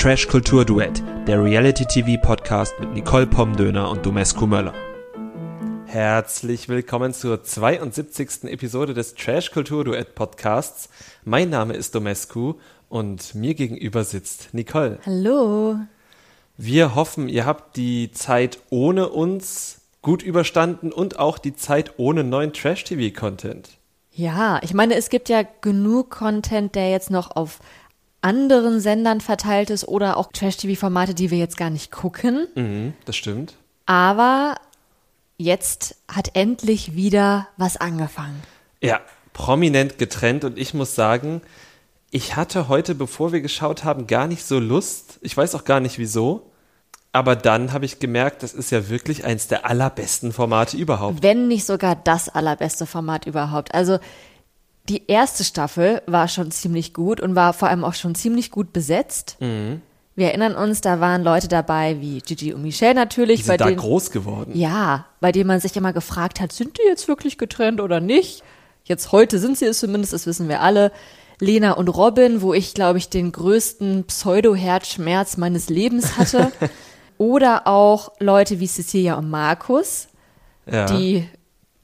Trash Kultur Duett, der Reality TV Podcast mit Nicole Pomdöner und Domescu Möller. Herzlich willkommen zur 72. Episode des Trash Kultur Duett Podcasts. Mein Name ist Domescu und mir gegenüber sitzt Nicole. Hallo. Wir hoffen, ihr habt die Zeit ohne uns gut überstanden und auch die Zeit ohne neuen Trash TV Content. Ja, ich meine, es gibt ja genug Content, der jetzt noch auf anderen Sendern verteilt ist oder auch Trash-TV-Formate, die wir jetzt gar nicht gucken. Mhm, das stimmt. Aber jetzt hat endlich wieder was angefangen. Ja, prominent getrennt und ich muss sagen, ich hatte heute, bevor wir geschaut haben, gar nicht so Lust. Ich weiß auch gar nicht wieso. Aber dann habe ich gemerkt, das ist ja wirklich eins der allerbesten Formate überhaupt. Wenn nicht sogar das allerbeste Format überhaupt. Also die erste Staffel war schon ziemlich gut und war vor allem auch schon ziemlich gut besetzt. Mhm. Wir erinnern uns, da waren Leute dabei wie Gigi und Michelle natürlich. Die sind bei da denen, groß geworden. Ja, bei denen man sich immer gefragt hat, sind die jetzt wirklich getrennt oder nicht? Jetzt heute sind sie es zumindest, das wissen wir alle. Lena und Robin, wo ich, glaube ich, den größten Pseudo-Herzschmerz meines Lebens hatte. oder auch Leute wie Cecilia und Markus, Ja, die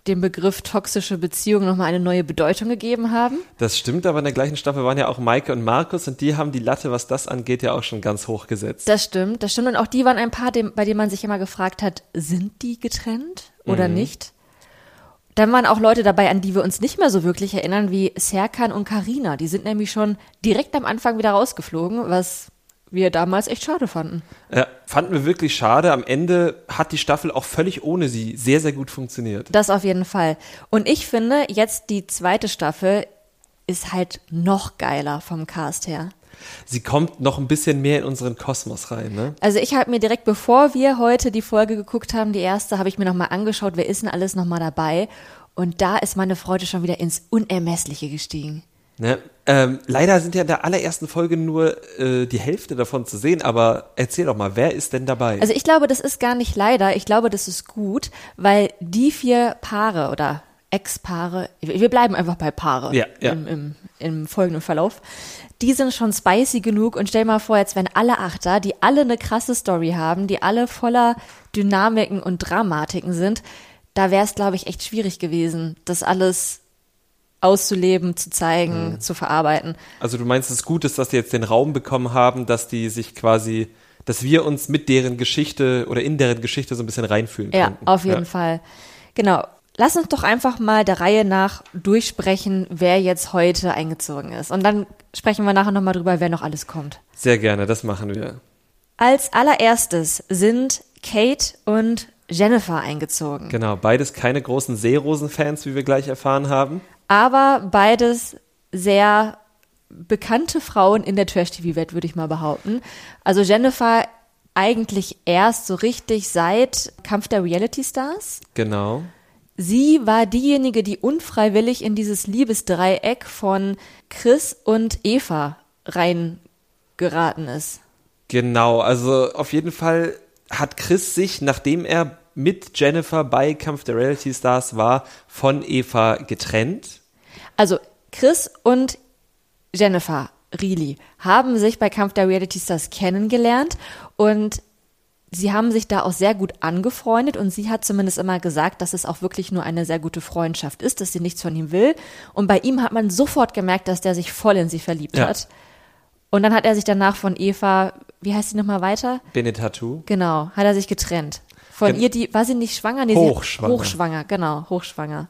dem Begriff toxische Beziehung nochmal eine neue Bedeutung gegeben haben. das stimmt, aber in der gleichen Staffel waren ja auch Maike und Markus und die haben die Latte, was das angeht, ja auch schon ganz hoch gesetzt. Das stimmt, das stimmt. Und auch die waren ein paar, dem, bei denen man sich immer gefragt hat, sind die getrennt oder nicht? Dann waren auch Leute dabei, an die wir uns nicht mehr so wirklich erinnern, wie Serkan und Karina. Die sind nämlich schon direkt am Anfang wieder rausgeflogen, was wir damals echt schade fanden. Ja, fanden wir wirklich schade. Am Ende hat die Staffel auch völlig ohne sie sehr, sehr gut funktioniert. Das auf jeden Fall. Und ich finde, jetzt die zweite Staffel ist halt noch geiler vom Cast her. Sie kommt noch ein bisschen mehr in unseren Kosmos rein, ne? Also ich habe mir direkt, bevor wir heute die Folge geguckt haben, die erste, habe ich mir nochmal angeschaut, wer ist denn alles nochmal dabei. Und da ist meine Freude schon wieder ins Unermessliche gestiegen. Ne? Ähm, leider sind ja in der allerersten Folge nur äh, die Hälfte davon zu sehen, aber erzähl doch mal, wer ist denn dabei? Also ich glaube, das ist gar nicht leider, ich glaube, das ist gut, weil die vier Paare oder Ex-Paare, wir bleiben einfach bei Paare Ja, ja. Im, im, im folgenden Verlauf, die sind schon spicy genug und stell mal vor, jetzt wären alle Achter, die alle eine krasse Story haben, die alle voller Dynamiken und Dramatiken sind, da wäre es, glaube ich, echt schwierig gewesen, das alles auszuleben, zu zeigen, Mhm. zu verarbeiten. Also du meinst, es ist gut ist, dass die jetzt den Raum bekommen haben, dass die sich quasi, dass wir uns mit deren Geschichte oder in deren Geschichte so ein bisschen reinfühlen Ja, konnten. auf jeden ja. Fall. Genau. Lass uns doch einfach mal der Reihe nach durchsprechen, wer jetzt heute eingezogen ist. Und dann sprechen wir nachher nochmal drüber, wer noch alles kommt. Sehr gerne, das machen wir. Als allererstes sind Kate und Jennifer eingezogen. Genau, beides keine großen Seerosen-Fans, wie wir gleich erfahren haben. Aber beides sehr bekannte Frauen in der Trash-TV-Welt, würde ich mal behaupten. Also Jennifer eigentlich erst so richtig seit Kampf der Reality Stars. Genau. Sie war diejenige, die unfreiwillig in dieses Liebesdreieck von Chris und Eva reingeraten ist. Genau, also auf jeden Fall hat Chris sich, nachdem er mit Jennifer bei Kampf der Reality Stars war, von Eva getrennt. Also Chris und Jennifer Reilly haben sich bei Kampf der Reality Stars kennengelernt und sie haben sich da auch sehr gut angefreundet und sie hat zumindest immer gesagt, dass es auch wirklich nur eine sehr gute Freundschaft ist, dass sie nichts von ihm will. Und bei ihm hat man sofort gemerkt, dass der sich voll in sie verliebt Ja. hat. Und dann hat er sich danach von Eva, wie heißt sie nochmal weiter? Benetatu. Genau, hat er sich getrennt. Von Gen- ihr, die, war sie nicht schwanger? Nee, Hochschwanger. Sie, hochschwanger, genau, hochschwanger.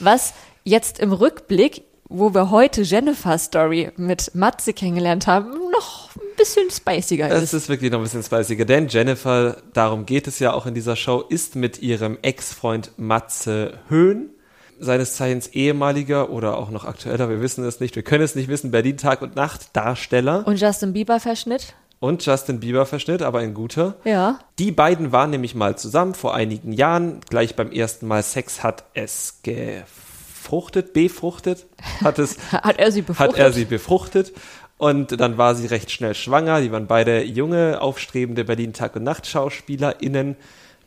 Was jetzt im Rückblick, wo wir heute Jennifer Story mit Matze kennengelernt haben, noch ein bisschen spiciger Es ist. ist wirklich noch ein bisschen spiciger, denn Jennifer, darum geht es ja auch in dieser Show, ist mit ihrem Ex-Freund Matze Höhn, seines Zeichens ehemaliger oder auch noch aktueller, wir wissen es nicht, wir können es nicht wissen, Berlin Tag und Nacht Darsteller Und Justin Bieber Verschnitt? und Justin Bieber Verschnitt, aber ein guter. Ja. Die beiden waren nämlich mal zusammen vor einigen Jahren. Gleich beim ersten Mal Sex hat es gefruchtet, befruchtet, hat es, Hat er sie befruchtet? hat er sie befruchtet. Und dann war sie recht schnell schwanger. Die waren beide junge, aufstrebende Berlin Tag und Nacht SchauspielerInnen.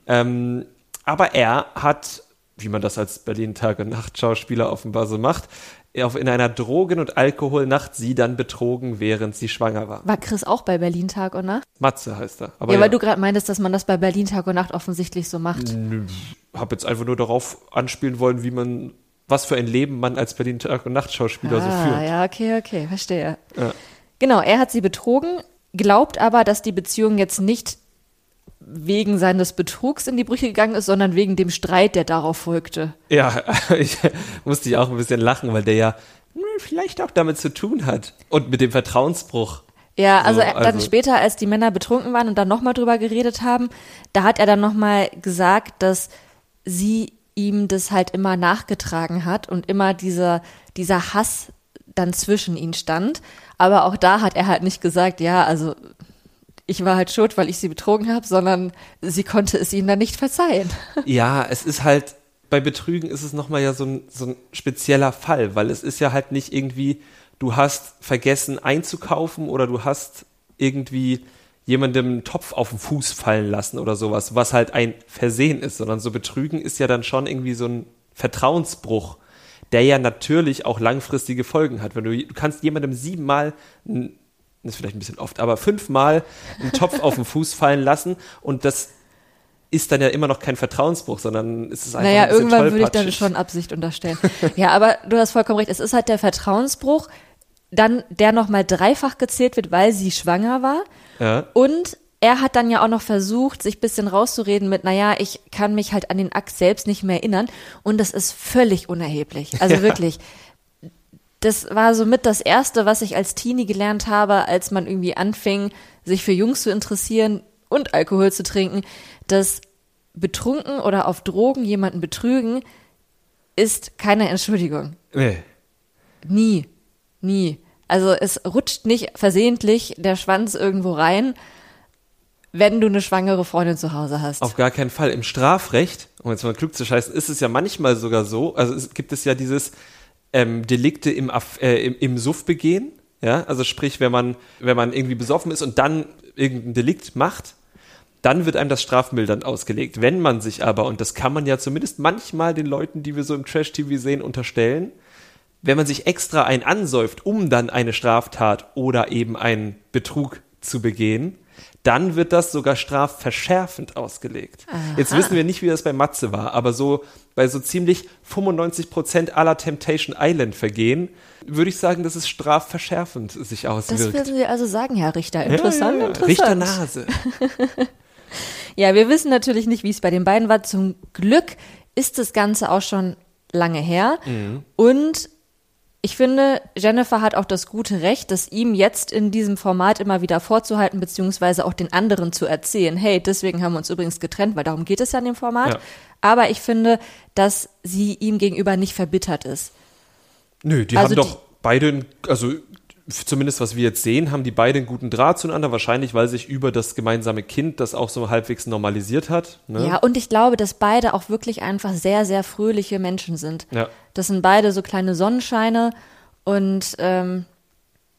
Ähm, aber er hat, wie man das als Berlin Tag und Nacht Schauspieler offenbar so macht, in einer Drogen- und Alkoholnacht sie dann betrogen, während sie schwanger war. War Chris auch bei Berlin Tag und Nacht? Matze heißt er. Aber ja, ja, weil du gerade meintest, dass man das bei Berlin Tag und Nacht offensichtlich so macht. habe jetzt einfach nur darauf anspielen wollen, wie man, was für ein Leben man als Berlin Tag und Nacht Schauspieler so ah, führt. ja, okay, okay, verstehe. Ja. Genau, er hat sie betrogen, glaubt aber, dass die Beziehung jetzt nicht wegen seines Betrugs in die Brüche gegangen ist, sondern wegen dem Streit, der darauf folgte. Ja, ich musste ich auch ein bisschen lachen, weil der ja hm, vielleicht auch damit zu tun hat. Und mit dem Vertrauensbruch. Ja, also, So, er- dann also- später, als die Männer betrunken waren und dann nochmal drüber geredet haben, da hat er dann nochmal gesagt, dass sie ihm das halt immer nachgetragen hat und immer dieser, dieser Hass dann zwischen ihnen stand. Aber auch da hat er halt nicht gesagt, ja, also ich war halt schuld, weil ich sie betrogen habe, sondern sie konnte es ihnen dann nicht verzeihen. Ja, es ist halt, bei Betrügen ist es nochmal ja so ein, so ein spezieller Fall, weil es ist ja halt nicht irgendwie, du hast vergessen einzukaufen oder du hast irgendwie jemandem einen Topf auf den Fuß fallen lassen oder sowas, was halt ein Versehen ist, sondern so Betrügen ist ja dann schon irgendwie so ein Vertrauensbruch, der ja natürlich auch langfristige Folgen hat. Wenn du, du kannst jemandem siebenmal, ein- das ist vielleicht ein bisschen oft, aber fünfmal einen Topf auf den Fuß fallen lassen und das ist dann ja immer noch kein Vertrauensbruch, sondern es ist einfach Naja, ein irgendwann würde ich dann schon Absicht unterstellen. ja, aber du hast vollkommen recht. Es ist halt der Vertrauensbruch, dann der nochmal dreifach gezählt wird, weil sie schwanger war. Ja. Und er hat dann ja auch noch versucht, sich ein bisschen rauszureden mit, naja, ich kann mich halt an den Akt selbst nicht mehr erinnern. Und das ist völlig unerheblich. Also wirklich. Das war somit das Erste, was ich als Teenie gelernt habe, als man irgendwie anfing, sich für Jungs zu interessieren und Alkohol zu trinken, dass betrunken oder auf Drogen jemanden betrügen, ist keine Entschuldigung. Nee. Nie. Nie. Also es rutscht nicht versehentlich der Schwanz irgendwo rein, wenn du eine schwangere Freundin zu Hause hast. Auf gar keinen Fall. Im Strafrecht, um jetzt mal klug zu scheißen, ist es ja manchmal sogar so, also es gibt es ja dieses ähm, Delikte im, Aff- äh, im, im Suff begehen, ja, also sprich, wenn man, wenn man irgendwie besoffen ist und dann irgendein Delikt macht, dann wird einem das strafmildernd ausgelegt. Wenn man sich aber, und das kann man ja zumindest manchmal den Leuten, die wir so im Trash-TV sehen, unterstellen, wenn man sich extra ein ansäuft, um dann eine Straftat oder eben einen Betrug zu begehen, dann wird das sogar strafverschärfend ausgelegt. Jetzt wissen wir nicht, wie das bei Matze war, aber so bei so ziemlich 95 Prozent aller Temptation Island Vergehen würde ich sagen, dass es strafverschärfend sich das auswirkt. würden Sie also sagen, Herr Richter. Interessant, Ja, ja, interessant. Richter Nase. Ja, wir wissen natürlich nicht, wie es bei den beiden war. Zum Glück ist das Ganze auch schon lange her. Und ich finde, Jennifer hat auch das gute Recht, das ihm jetzt in diesem Format immer wieder vorzuhalten, beziehungsweise auch den anderen zu erzählen. Hey, deswegen haben wir uns übrigens getrennt, weil darum geht es ja in dem Format. Ja. Aber ich finde, dass sie ihm gegenüber nicht verbittert ist. Nö, die Also haben doch beide, einen- also zumindest was wir jetzt sehen, haben die beide einen guten Draht zueinander, wahrscheinlich weil sich über das gemeinsame Kind das auch so halbwegs normalisiert hat. Ne? Ja, und ich glaube, dass beide auch wirklich einfach sehr, sehr fröhliche Menschen sind. Ja. Das sind beide so kleine Sonnenscheine und ähm,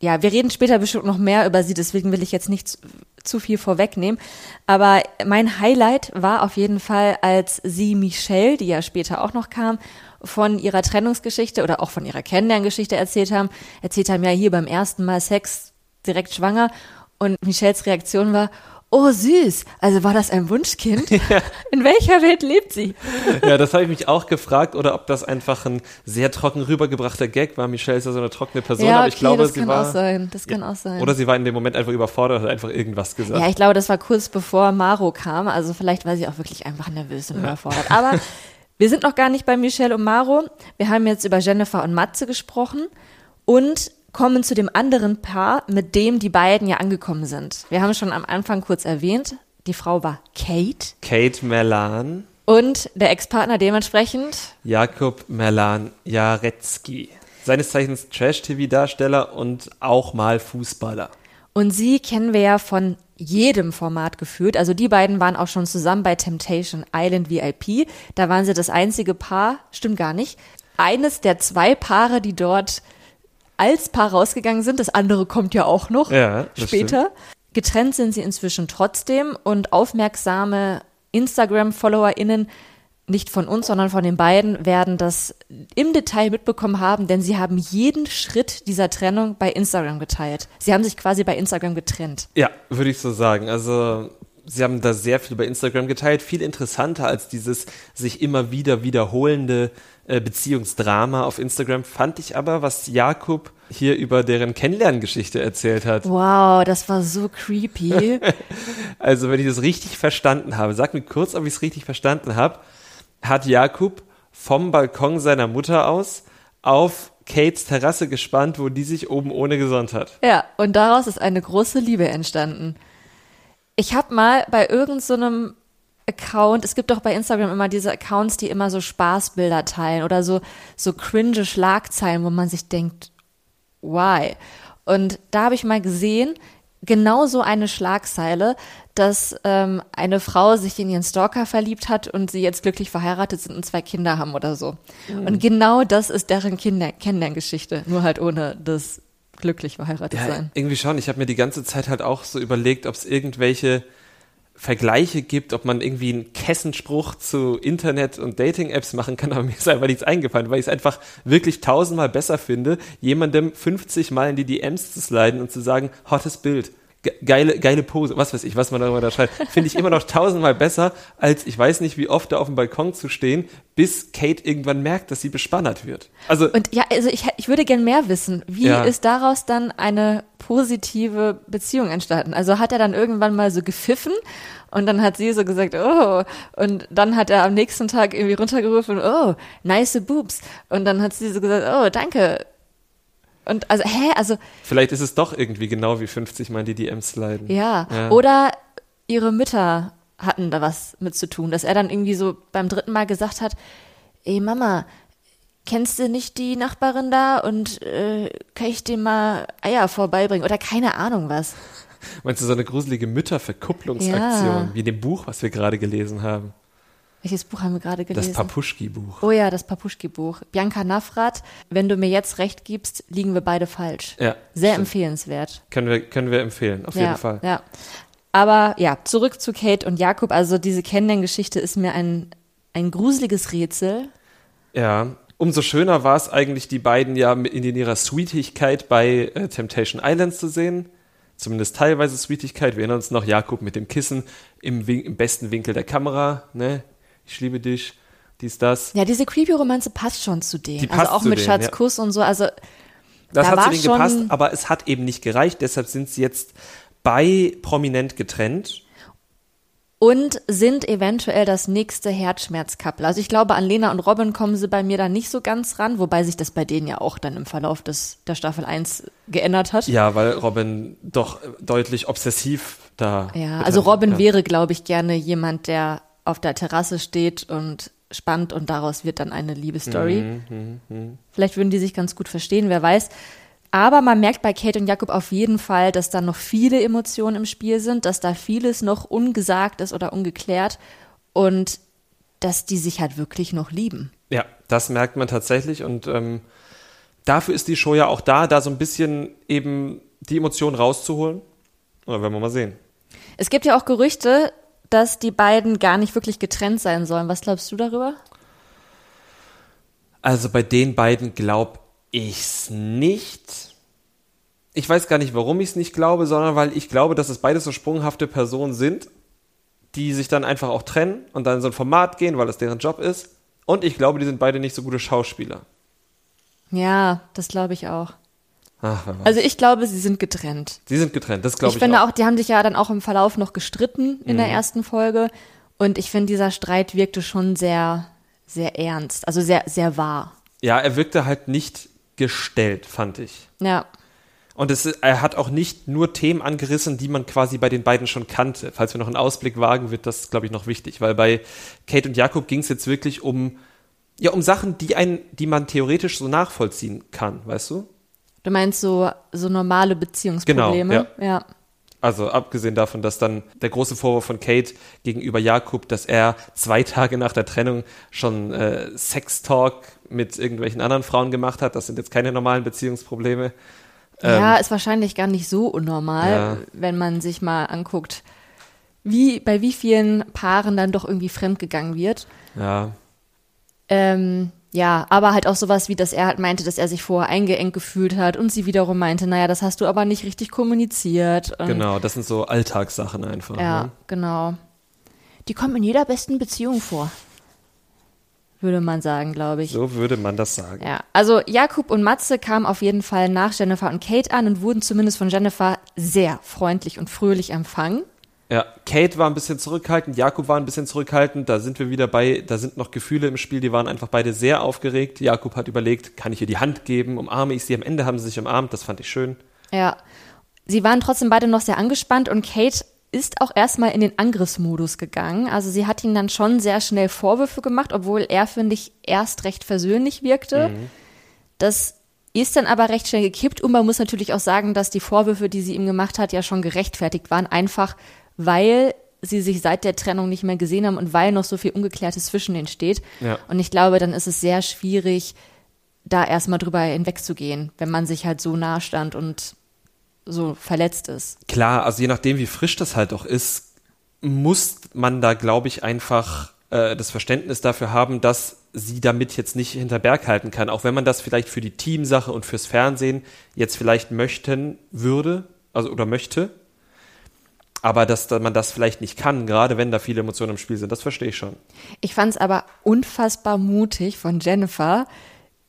ja, wir reden später bestimmt noch mehr über sie, deswegen will ich jetzt nicht zu, viel vorwegnehmen. Aber mein Highlight war auf jeden Fall, als sie Michelle, die ja später auch noch kam, von ihrer Trennungsgeschichte oder auch von ihrer Kennenlerngeschichte erzählt haben. Erzählt haben, ja, hier beim ersten Mal Sex direkt schwanger. Und Michelles Reaktion war, oh süß, also war das ein Wunschkind? In welcher Welt lebt sie? Ja, das habe ich mich auch gefragt, oder ob das einfach ein sehr trocken rübergebrachter Gag war. Michelle ist ja so eine trockene Person, ja, aber okay, ich glaube, das sie kann war. auch sein. Das kann auch sein. Oder sie war in dem Moment einfach überfordert und hat einfach irgendwas gesagt. Ja, ich glaube, das war kurz bevor Maro kam. Also vielleicht war sie auch wirklich einfach nervös und überfordert. Aber wir sind noch gar nicht bei Michelle und Maro. Wir haben jetzt über Jennifer und Matze gesprochen und kommen zu dem anderen Paar, mit dem die beiden ja angekommen sind. Wir haben schon am Anfang kurz erwähnt, die Frau war Kate Kate Merlan, und der Ex-Partner dementsprechend Jakob Merlan Jarecki. Seines Zeichens Trash-TV-Darsteller und auch mal Fußballer. Und sie kennen wir ja von jedem Format geführt. Also die beiden waren auch schon zusammen bei Temptation Island VIP. Da waren sie das einzige Paar, stimmt gar nicht. Eines der zwei Paare, die dort als Paar rausgegangen sind. Das andere kommt ja auch noch Ja, später. Getrennt sind sie inzwischen trotzdem und aufmerksame Instagram-FollowerInnen nicht von uns, sondern von den beiden werden das im Detail mitbekommen haben, denn sie haben jeden Schritt dieser Trennung bei Instagram geteilt. Sie haben sich quasi bei Instagram getrennt. Ja, würde ich so sagen. Also sie haben da sehr viel bei Instagram geteilt, viel interessanter als dieses sich immer wieder wiederholende äh, Beziehungsdrama auf Instagram fand ich aber, was Jakob hier über deren Kennenlerngeschichte erzählt hat. Wow, das war so creepy. also wenn ich das richtig verstanden habe, sag mir kurz, ob ich es richtig verstanden habe, hat Jakob vom Balkon seiner Mutter aus auf Kates Terrasse gespannt, wo die sich oben ohne gesonnt hat. Ja, und daraus ist eine große Liebe entstanden. Ich habe mal bei irgendeinem so Account, es gibt doch bei Instagram immer diese Accounts, die immer so Spaßbilder teilen oder so, so cringe Schlagzeilen, wo man sich denkt, why? Und da habe ich mal gesehen, genau so eine Schlagzeile, dass ähm, eine Frau sich in ihren Stalker verliebt hat und sie jetzt glücklich verheiratet sind und zwei Kinder haben oder so. Mhm. Und genau das ist deren Kinder Kennenlerngeschichte, nur halt ohne das glücklich verheiratet ja, sein. Irgendwie schon. Ich habe mir die ganze Zeit halt auch so überlegt, ob es irgendwelche Vergleiche gibt, ob man irgendwie einen Kessenspruch zu Internet- und Dating-Apps machen kann, aber mir ist einfach nichts eingefallen, weil ich es einfach wirklich tausendmal besser finde, jemandem 50 Mal in die DMs zu sliden und zu sagen, hottes Bild, geile, geile Pose, was weiß ich, was man darüber da schreibt, finde ich immer noch tausendmal besser, als ich weiß nicht, wie oft da auf dem Balkon zu stehen, bis Kate irgendwann merkt, dass sie bespannert wird. Also und ja, also ich, ich würde gern mehr wissen. Wie ja. ist daraus dann eine positive Beziehung entstanden? Also hat er dann irgendwann mal so gepfiffen und dann hat sie so gesagt, oh, und dann hat er am nächsten Tag irgendwie runtergerufen, oh, nice boobs. Und dann hat sie so gesagt, oh, danke, und also, hä? Also. Vielleicht ist es doch irgendwie genau wie 50 Mal die DMs leiden. Ja. ja. Oder ihre Mütter hatten da was mit zu tun, dass er dann irgendwie so beim dritten Mal gesagt hat, ey Mama, kennst du nicht die Nachbarin da und äh, kann ich dir mal Eier vorbeibringen oder keine Ahnung was. Meinst du so eine gruselige Mütterverkupplungsaktion, ja. wie in dem Buch, was wir gerade gelesen haben? Welches Buch haben wir gerade gelesen? Das Papuschki-Buch. Oh ja, das Papuschki-Buch. Bianca Nafrat, wenn du mir jetzt recht gibst, liegen wir beide falsch. Ja. Sehr stimmt. empfehlenswert. Können wir, können wir empfehlen, auf ja, jeden Fall. Ja. Aber ja, zurück zu Kate und Jakob. Also diese Kennenlerngeschichte ist mir ein, ein gruseliges Rätsel. Ja, umso schöner war es eigentlich, die beiden ja in ihrer Sweetigkeit bei äh, Temptation Island zu sehen. Zumindest teilweise Sweetigkeit. Wir erinnern uns noch, Jakob mit dem Kissen im, im besten Winkel der Kamera, ne? Ich liebe dich, dies, das. Ja, diese Creepy-Romanze passt schon zu denen. Die also auch mit denen, Schatzkuss ja. und so. Also das da hat zu denen gepasst, aber es hat eben nicht gereicht. Deshalb sind sie jetzt bei prominent getrennt. Und sind eventuell das nächste Herzschmerzkappel. Also ich glaube, an Lena und Robin kommen sie bei mir da nicht so ganz ran, wobei sich das bei denen ja auch dann im Verlauf des, der Staffel 1 geändert hat. Ja, weil Robin doch deutlich obsessiv da. Ja, also Robin ja. wäre, glaube ich, gerne jemand, der auf der Terrasse steht und spannt und daraus wird dann eine Liebesstory. Mhm, mh, mh. Vielleicht würden die sich ganz gut verstehen, wer weiß. Aber man merkt bei Kate und Jakob auf jeden Fall, dass da noch viele Emotionen im Spiel sind, dass da vieles noch ungesagt ist oder ungeklärt und dass die sich halt wirklich noch lieben. Ja, das merkt man tatsächlich und ähm, dafür ist die Show ja auch da, da so ein bisschen eben die Emotionen rauszuholen. Oder werden wir mal sehen. Es gibt ja auch Gerüchte, dass die beiden gar nicht wirklich getrennt sein sollen. Was glaubst du darüber? Also bei den beiden glaube ich's nicht. Ich weiß gar nicht, warum ich es nicht glaube, sondern weil ich glaube, dass es beides so sprunghafte Personen sind, die sich dann einfach auch trennen und dann in so ein Format gehen, weil das deren Job ist. Und ich glaube, die sind beide nicht so gute Schauspieler. Ja, das glaube ich auch. Ach, also ich glaube, sie sind getrennt. Sie sind getrennt, das glaube ich. Ich finde auch. auch, die haben sich ja dann auch im Verlauf noch gestritten in mhm. der ersten Folge. Und ich finde, dieser Streit wirkte schon sehr, sehr ernst. Also sehr, sehr wahr. Ja, er wirkte halt nicht gestellt, fand ich. Ja. Und es, er hat auch nicht nur Themen angerissen, die man quasi bei den beiden schon kannte. Falls wir noch einen Ausblick wagen, wird das, glaube ich, noch wichtig. Weil bei Kate und Jakob ging es jetzt wirklich um, ja, um Sachen, die, ein, die man theoretisch so nachvollziehen kann, weißt du? Du meinst so, so normale Beziehungsprobleme? Genau, ja. ja. Also abgesehen davon, dass dann der große Vorwurf von Kate gegenüber Jakob, dass er zwei Tage nach der Trennung schon äh, Sextalk mit irgendwelchen anderen Frauen gemacht hat, das sind jetzt keine normalen Beziehungsprobleme. Ähm, ja, ist wahrscheinlich gar nicht so unnormal, ja. wenn man sich mal anguckt, wie, bei wie vielen Paaren dann doch irgendwie fremdgegangen wird. Ja. Ähm, ja, aber halt auch sowas wie, dass er halt meinte, dass er sich vorher eingeengt gefühlt hat und sie wiederum meinte, naja, das hast du aber nicht richtig kommuniziert. Genau, das sind so Alltagssachen einfach. Ja, Ne? genau. Die kommen in jeder besten Beziehung vor. Würde man sagen, glaube ich. So würde man das sagen. Ja, also Jakub und Matze kamen auf jeden Fall nach Jennifer und Kate an und wurden zumindest von Jennifer sehr freundlich und fröhlich empfangen. Ja, Kate war ein bisschen zurückhaltend, Jakob war ein bisschen zurückhaltend, da sind wir wieder bei, da sind noch Gefühle im Spiel, die waren einfach beide sehr aufgeregt. Jakob hat überlegt, kann ich ihr die Hand geben, umarme ich sie, am Ende haben sie sich umarmt, das fand ich schön. Ja, sie waren trotzdem beide noch sehr angespannt und Kate ist auch erstmal in den Angriffsmodus gegangen. Also sie hat ihm dann schon sehr schnell Vorwürfe gemacht, obwohl er, finde ich, erst recht versöhnlich wirkte. Das ist dann aber recht schnell gekippt und man muss natürlich auch sagen, dass die Vorwürfe, die sie ihm gemacht hat, ja schon gerechtfertigt waren, einfach weil sie sich seit der Trennung nicht mehr gesehen haben und weil noch so viel Ungeklärtes zwischen denen steht. Ja. Und ich glaube, dann ist es sehr schwierig, da erstmal drüber hinwegzugehen, wenn man sich halt so nah stand und so verletzt ist. Klar, also je nachdem, wie frisch das halt auch ist, muss man da, glaube ich, einfach äh, das Verständnis dafür haben, dass sie damit jetzt nicht hinter Berg halten kann, auch wenn man das vielleicht für die Teamsache und fürs Fernsehen jetzt vielleicht möchten würde, also oder möchte, aber dass da man das vielleicht nicht kann, gerade wenn da viele Emotionen im Spiel sind, das verstehe ich schon. Ich fand es aber unfassbar mutig von Jennifer,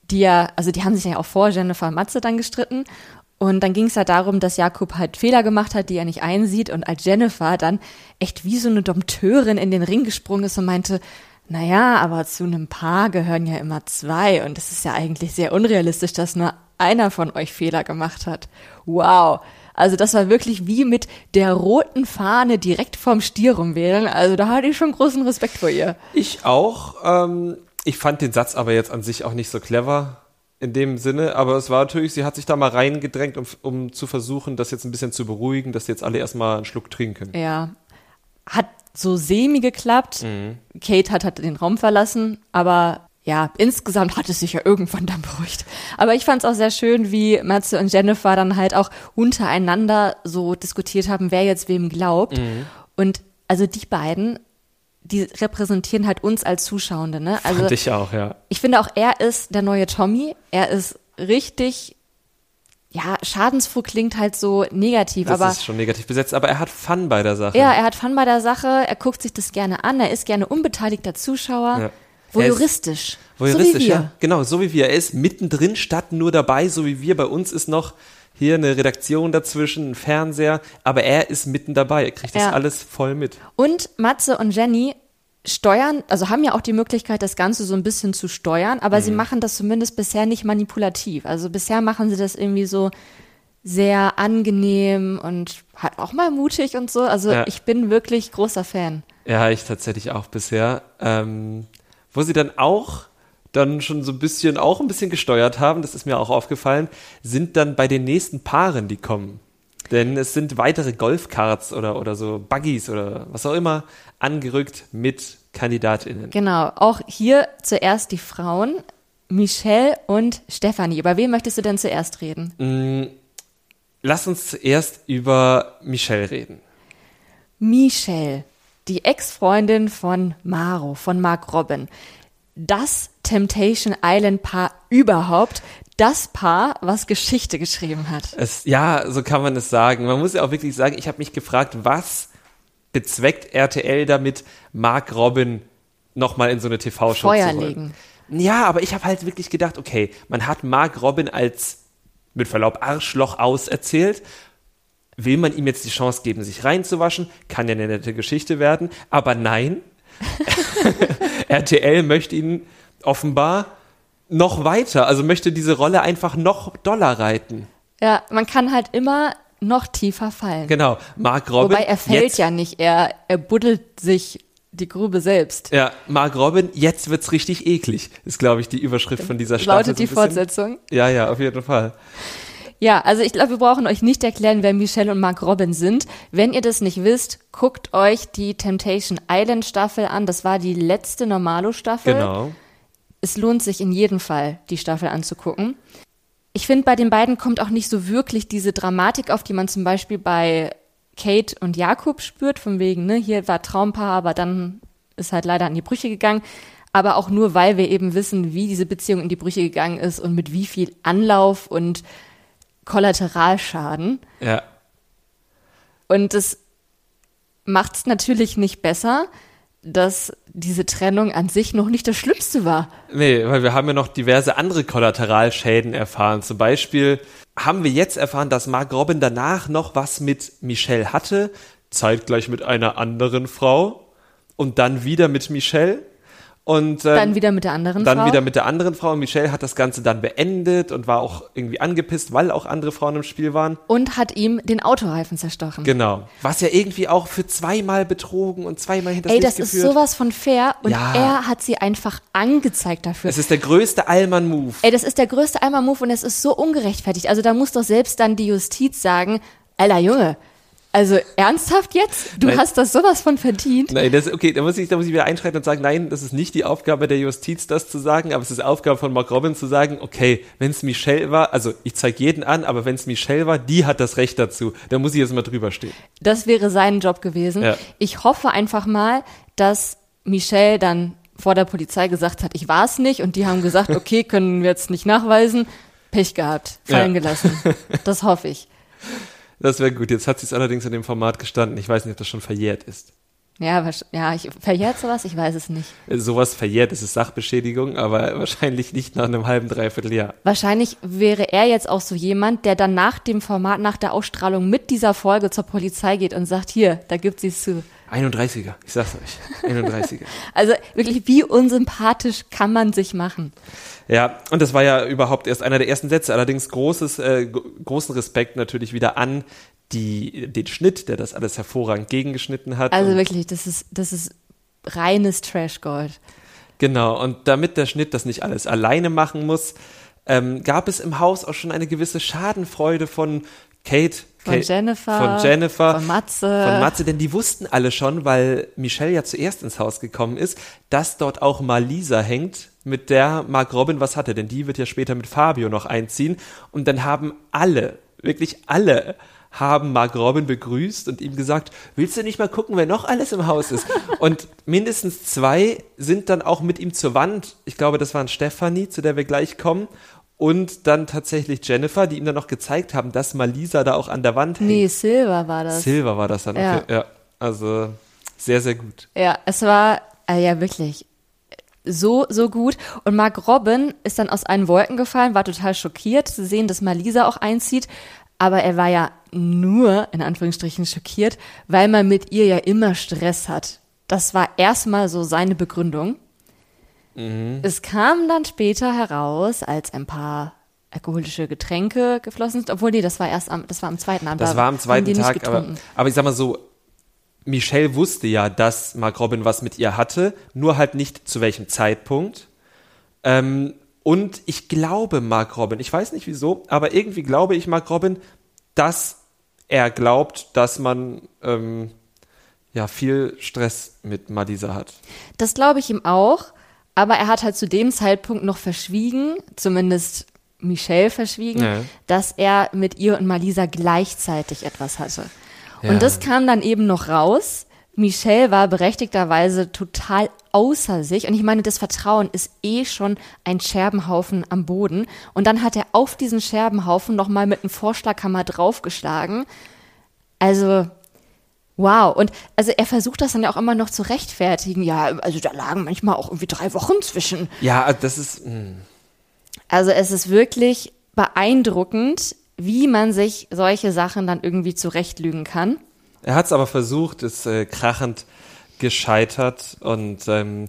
die ja, also die haben sich ja auch vor Jennifer Matze dann gestritten. Und dann ging es ja darum, dass Jakob halt Fehler gemacht hat, die er nicht einsieht. Und als Jennifer dann echt wie so eine Dompteurin in den Ring gesprungen ist und meinte, naja, aber zu einem Paar gehören ja immer zwei. Und es ist ja eigentlich sehr unrealistisch, dass nur einer von euch Fehler gemacht hat. Wow. Also das war wirklich wie mit der roten Fahne direkt vorm Stier rumwählen. Also da hatte ich schon großen Respekt vor ihr. Ich auch. Ähm, ich fand den Satz aber jetzt an sich auch nicht so clever in dem Sinne, aber es war natürlich, sie hat sich da mal reingedrängt, um, um zu versuchen, das jetzt ein bisschen zu beruhigen, dass jetzt alle erstmal einen Schluck trinken. Ja. Hat so semi geklappt. Kate hat, hat den Raum verlassen, aber ja, insgesamt hat es sich ja irgendwann dann beruhigt. Aber ich fand es auch sehr schön, wie Matze und Jennifer dann halt auch untereinander so diskutiert haben, wer jetzt wem glaubt. Und also die beiden, die repräsentieren halt uns als Zuschauende, ne? Also Fand ich auch, ja. ich finde auch, er ist der neue Tommy. Er ist richtig, ja, schadensfroh klingt halt so negativ, Das aber ist schon negativ besetzt, aber er hat Fun bei der Sache. ja, er hat Fun bei der Sache, er guckt sich das gerne an, er ist gerne unbeteiligter Zuschauer, Ja. Voyeuristisch. Voyeuristisch, so wie wir. ja. Genau, so wie wir. Er ist mittendrin statt nur dabei, so wie wir. Bei uns ist noch hier eine Redaktion dazwischen, ein Fernseher, aber er ist mitten dabei. Er kriegt das Ja. alles voll mit. Und Matze und Jenny steuern, also haben ja auch die Möglichkeit, das Ganze so ein bisschen zu steuern, aber Mhm. sie machen das zumindest bisher nicht manipulativ. Also bisher machen sie das irgendwie so sehr angenehm und halt auch mal mutig und so. Also Ja. ich bin wirklich großer Fan. Ja, ich tatsächlich auch bisher. Ähm, wo sie dann auch dann schon so ein bisschen, auch ein bisschen gesteuert haben, das ist mir auch aufgefallen, sind dann bei den nächsten Paaren, die kommen. Denn es sind weitere Golfkarts oder, oder so Buggies oder was auch immer angerückt mit KandidatInnen. Genau, auch hier zuerst die Frauen, Michelle und Stefanie. Über wen möchtest du denn zuerst reden? Lass uns zuerst über Michelle reden. Michelle, die Ex-Freundin von Maro, von Mark Robin. Das Temptation Island Paar überhaupt. Das Paar, was Geschichte geschrieben hat. Es, ja, so kann man es sagen. Man muss ja auch wirklich sagen, ich habe mich gefragt, was bezweckt RTL damit, Mark Robin nochmal in so eine TV-Show zu holen? legen. Ja, aber ich habe halt wirklich gedacht, okay, man hat Mark Robin als, mit Verlaub, Arschloch auserzählt. Will man ihm jetzt die Chance geben, sich reinzuwaschen? Kann ja eine nette Geschichte werden. Aber nein, RTL möchte ihn offenbar noch weiter, also möchte diese Rolle einfach noch doller reiten. Ja, man kann halt immer noch tiefer fallen. Genau, Mark Robin. Wobei er fällt jetzt, ja nicht, er, er buddelt sich die Grube selbst. Ja, Mark Robin, jetzt wird's richtig eklig, ist, glaube ich, die Überschrift von dieser Staffel. Lautet so die bisschen. Fortsetzung. Ja, ja, auf jeden Fall. Ja, also ich glaube, wir brauchen euch nicht erklären, wer Michelle und Mark Robin sind. Wenn ihr das nicht wisst, guckt euch die Temptation Island Staffel an. Das war die letzte Normalo-Staffel. Genau. Es lohnt sich in jedem Fall, die Staffel anzugucken. Ich finde, bei den beiden kommt auch nicht so wirklich diese Dramatik auf, die man zum Beispiel bei Kate und Jakob spürt, von wegen, ne, hier war Traumpaar, aber dann ist halt leider an die Brüche gegangen. Aber auch nur, weil wir eben wissen, wie diese Beziehung in die Brüche gegangen ist und mit wie viel Anlauf und Kollateralschaden. Ja. Und das macht es natürlich nicht besser, dass diese Trennung an sich noch nicht das Schlimmste war. Nee, weil wir haben ja noch diverse andere Kollateralschäden erfahren. Zum Beispiel haben wir jetzt erfahren, dass Mark Robin danach noch was mit Michelle hatte, zeitgleich mit einer anderen Frau und dann wieder mit Michelle. Und, ähm, Dann wieder mit der anderen dann Frau. wieder mit der anderen Frau. Und Michelle hat das Ganze dann beendet und war auch irgendwie angepisst, weil auch andere Frauen im Spiel waren. und hat ihm den Autoreifen zerstochen. Genau. Was ja irgendwie auch für zweimal betrogen und zweimal hinters Ey, Licht das ist geführt. sowas von fair und Ja. er hat sie einfach angezeigt dafür. Es ist der größte Allmann-Move. Ey, das ist der größte Einmal-Move und es ist so ungerechtfertigt. Also da muss doch selbst dann die Justiz sagen, Alter Junge, also ernsthaft jetzt? Du Nein. hast das sowas von verdient. Nein, das, okay, da muss, ich, da muss ich wieder einschreiten und sagen, nein, das ist nicht die Aufgabe der Justiz, das zu sagen, aber es ist Aufgabe von Mark Robin zu sagen, okay, wenn es Michelle war, also ich zeige jeden an, aber wenn es Michelle war, die hat das Recht dazu. Da muss ich jetzt mal drüber stehen. Das wäre sein Job gewesen. Ja. Ich hoffe einfach mal, dass Michelle dann vor der Polizei gesagt hat, ich war es nicht und die haben gesagt, okay, können wir jetzt nicht nachweisen. Pech gehabt, fallen Ja. gelassen. Das hoffe ich. Das wäre gut. Jetzt hat sie es allerdings in dem Format gestanden. Ich weiß nicht, ob das schon verjährt ist. Ja, ja, ich, verjährt sowas? Ich weiß es nicht. Sowas verjährt, das ist Sachbeschädigung, aber wahrscheinlich nicht nach einem halben, dreiviertel Jahr. Wahrscheinlich wäre er jetzt auch so jemand, der dann nach dem Format, nach der Ausstrahlung mit dieser Folge zur Polizei geht und sagt, hier, da gibt sie es zu. 31er, ich sag's euch. 31er. Also wirklich, wie unsympathisch kann man sich machen? Ja, und das war ja überhaupt erst einer der ersten Sätze. Allerdings großes, äh, gro- großen Respekt natürlich wieder an die, den Schnitt, der das alles hervorragend gegengeschnitten hat. Also wirklich, das ist, das ist reines Trash-Gold. genau, und damit der Schnitt das nicht alles alleine machen muss, ähm, gab es im Haus auch schon eine gewisse Schadenfreude von Kate. Von Kate Jennifer, Von Jennifer. von Matze. Von Matze, denn die wussten alle schon, weil Michelle ja zuerst ins Haus gekommen ist, dass dort auch mal Lisa hängt, mit der Mark Robin was hatte, denn die wird ja später mit Fabio noch einziehen. Und dann haben alle, wirklich alle, haben Mark Robin begrüßt und ihm gesagt, willst du nicht mal gucken, wer noch alles im Haus ist? Und mindestens zwei sind dann auch mit ihm zur Wand. Ich glaube, das waren Stefanie, zu der wir gleich kommen. Und dann tatsächlich Jennifer, die ihm dann noch gezeigt haben, dass mal Lisa da auch an der Wand hängt. Nee, Silver war das. Silver war das dann. Ja. Okay. Ja. Also sehr, sehr gut. Ja, es war, äh, ja wirklich, so, so gut. Und Mark Robin ist dann aus allen Wolken gefallen, war total schockiert zu sehen, dass Malisa auch einzieht. Aber er war ja nur, in Anführungsstrichen, schockiert, weil man mit ihr ja immer Stress hat. Das war erstmal so seine Begründung. Es kam dann später heraus, als ein paar alkoholische Getränke geflossen sind, obwohl nee, das war erst am, das war am zweiten Abend. Das da war am zweiten Tag, aber, aber ich sag mal so, Michelle wusste ja, dass Mark Robin was mit ihr hatte, nur halt nicht zu welchem Zeitpunkt. Ähm, und ich glaube Mark Robin, ich weiß nicht wieso, aber irgendwie glaube ich Mark Robin, dass er glaubt, dass man ähm, ja viel Stress mit Malisa hat. Das glaube ich ihm auch, aber er hat halt zu dem Zeitpunkt noch verschwiegen, zumindest Michelle verschwiegen, Ja. dass er mit ihr und Malisa gleichzeitig etwas hatte. Ja. Und das kam dann eben noch raus. Michelle war berechtigterweise total außer sich. Und ich meine, das Vertrauen ist eh schon ein Scherbenhaufen am Boden. Und dann hat er auf diesen Scherbenhaufen nochmal mit einem Vorschlaghammer draufgeschlagen. Also, wow. Und also er versucht das dann ja auch immer noch zu rechtfertigen. Ja, also da lagen manchmal auch irgendwie drei Wochen zwischen. Ja, das ist. Mh. Also es ist wirklich beeindruckend, wie man sich solche Sachen dann irgendwie zurechtlügen kann. Er hat es aber versucht, ist äh, krachend gescheitert und ähm,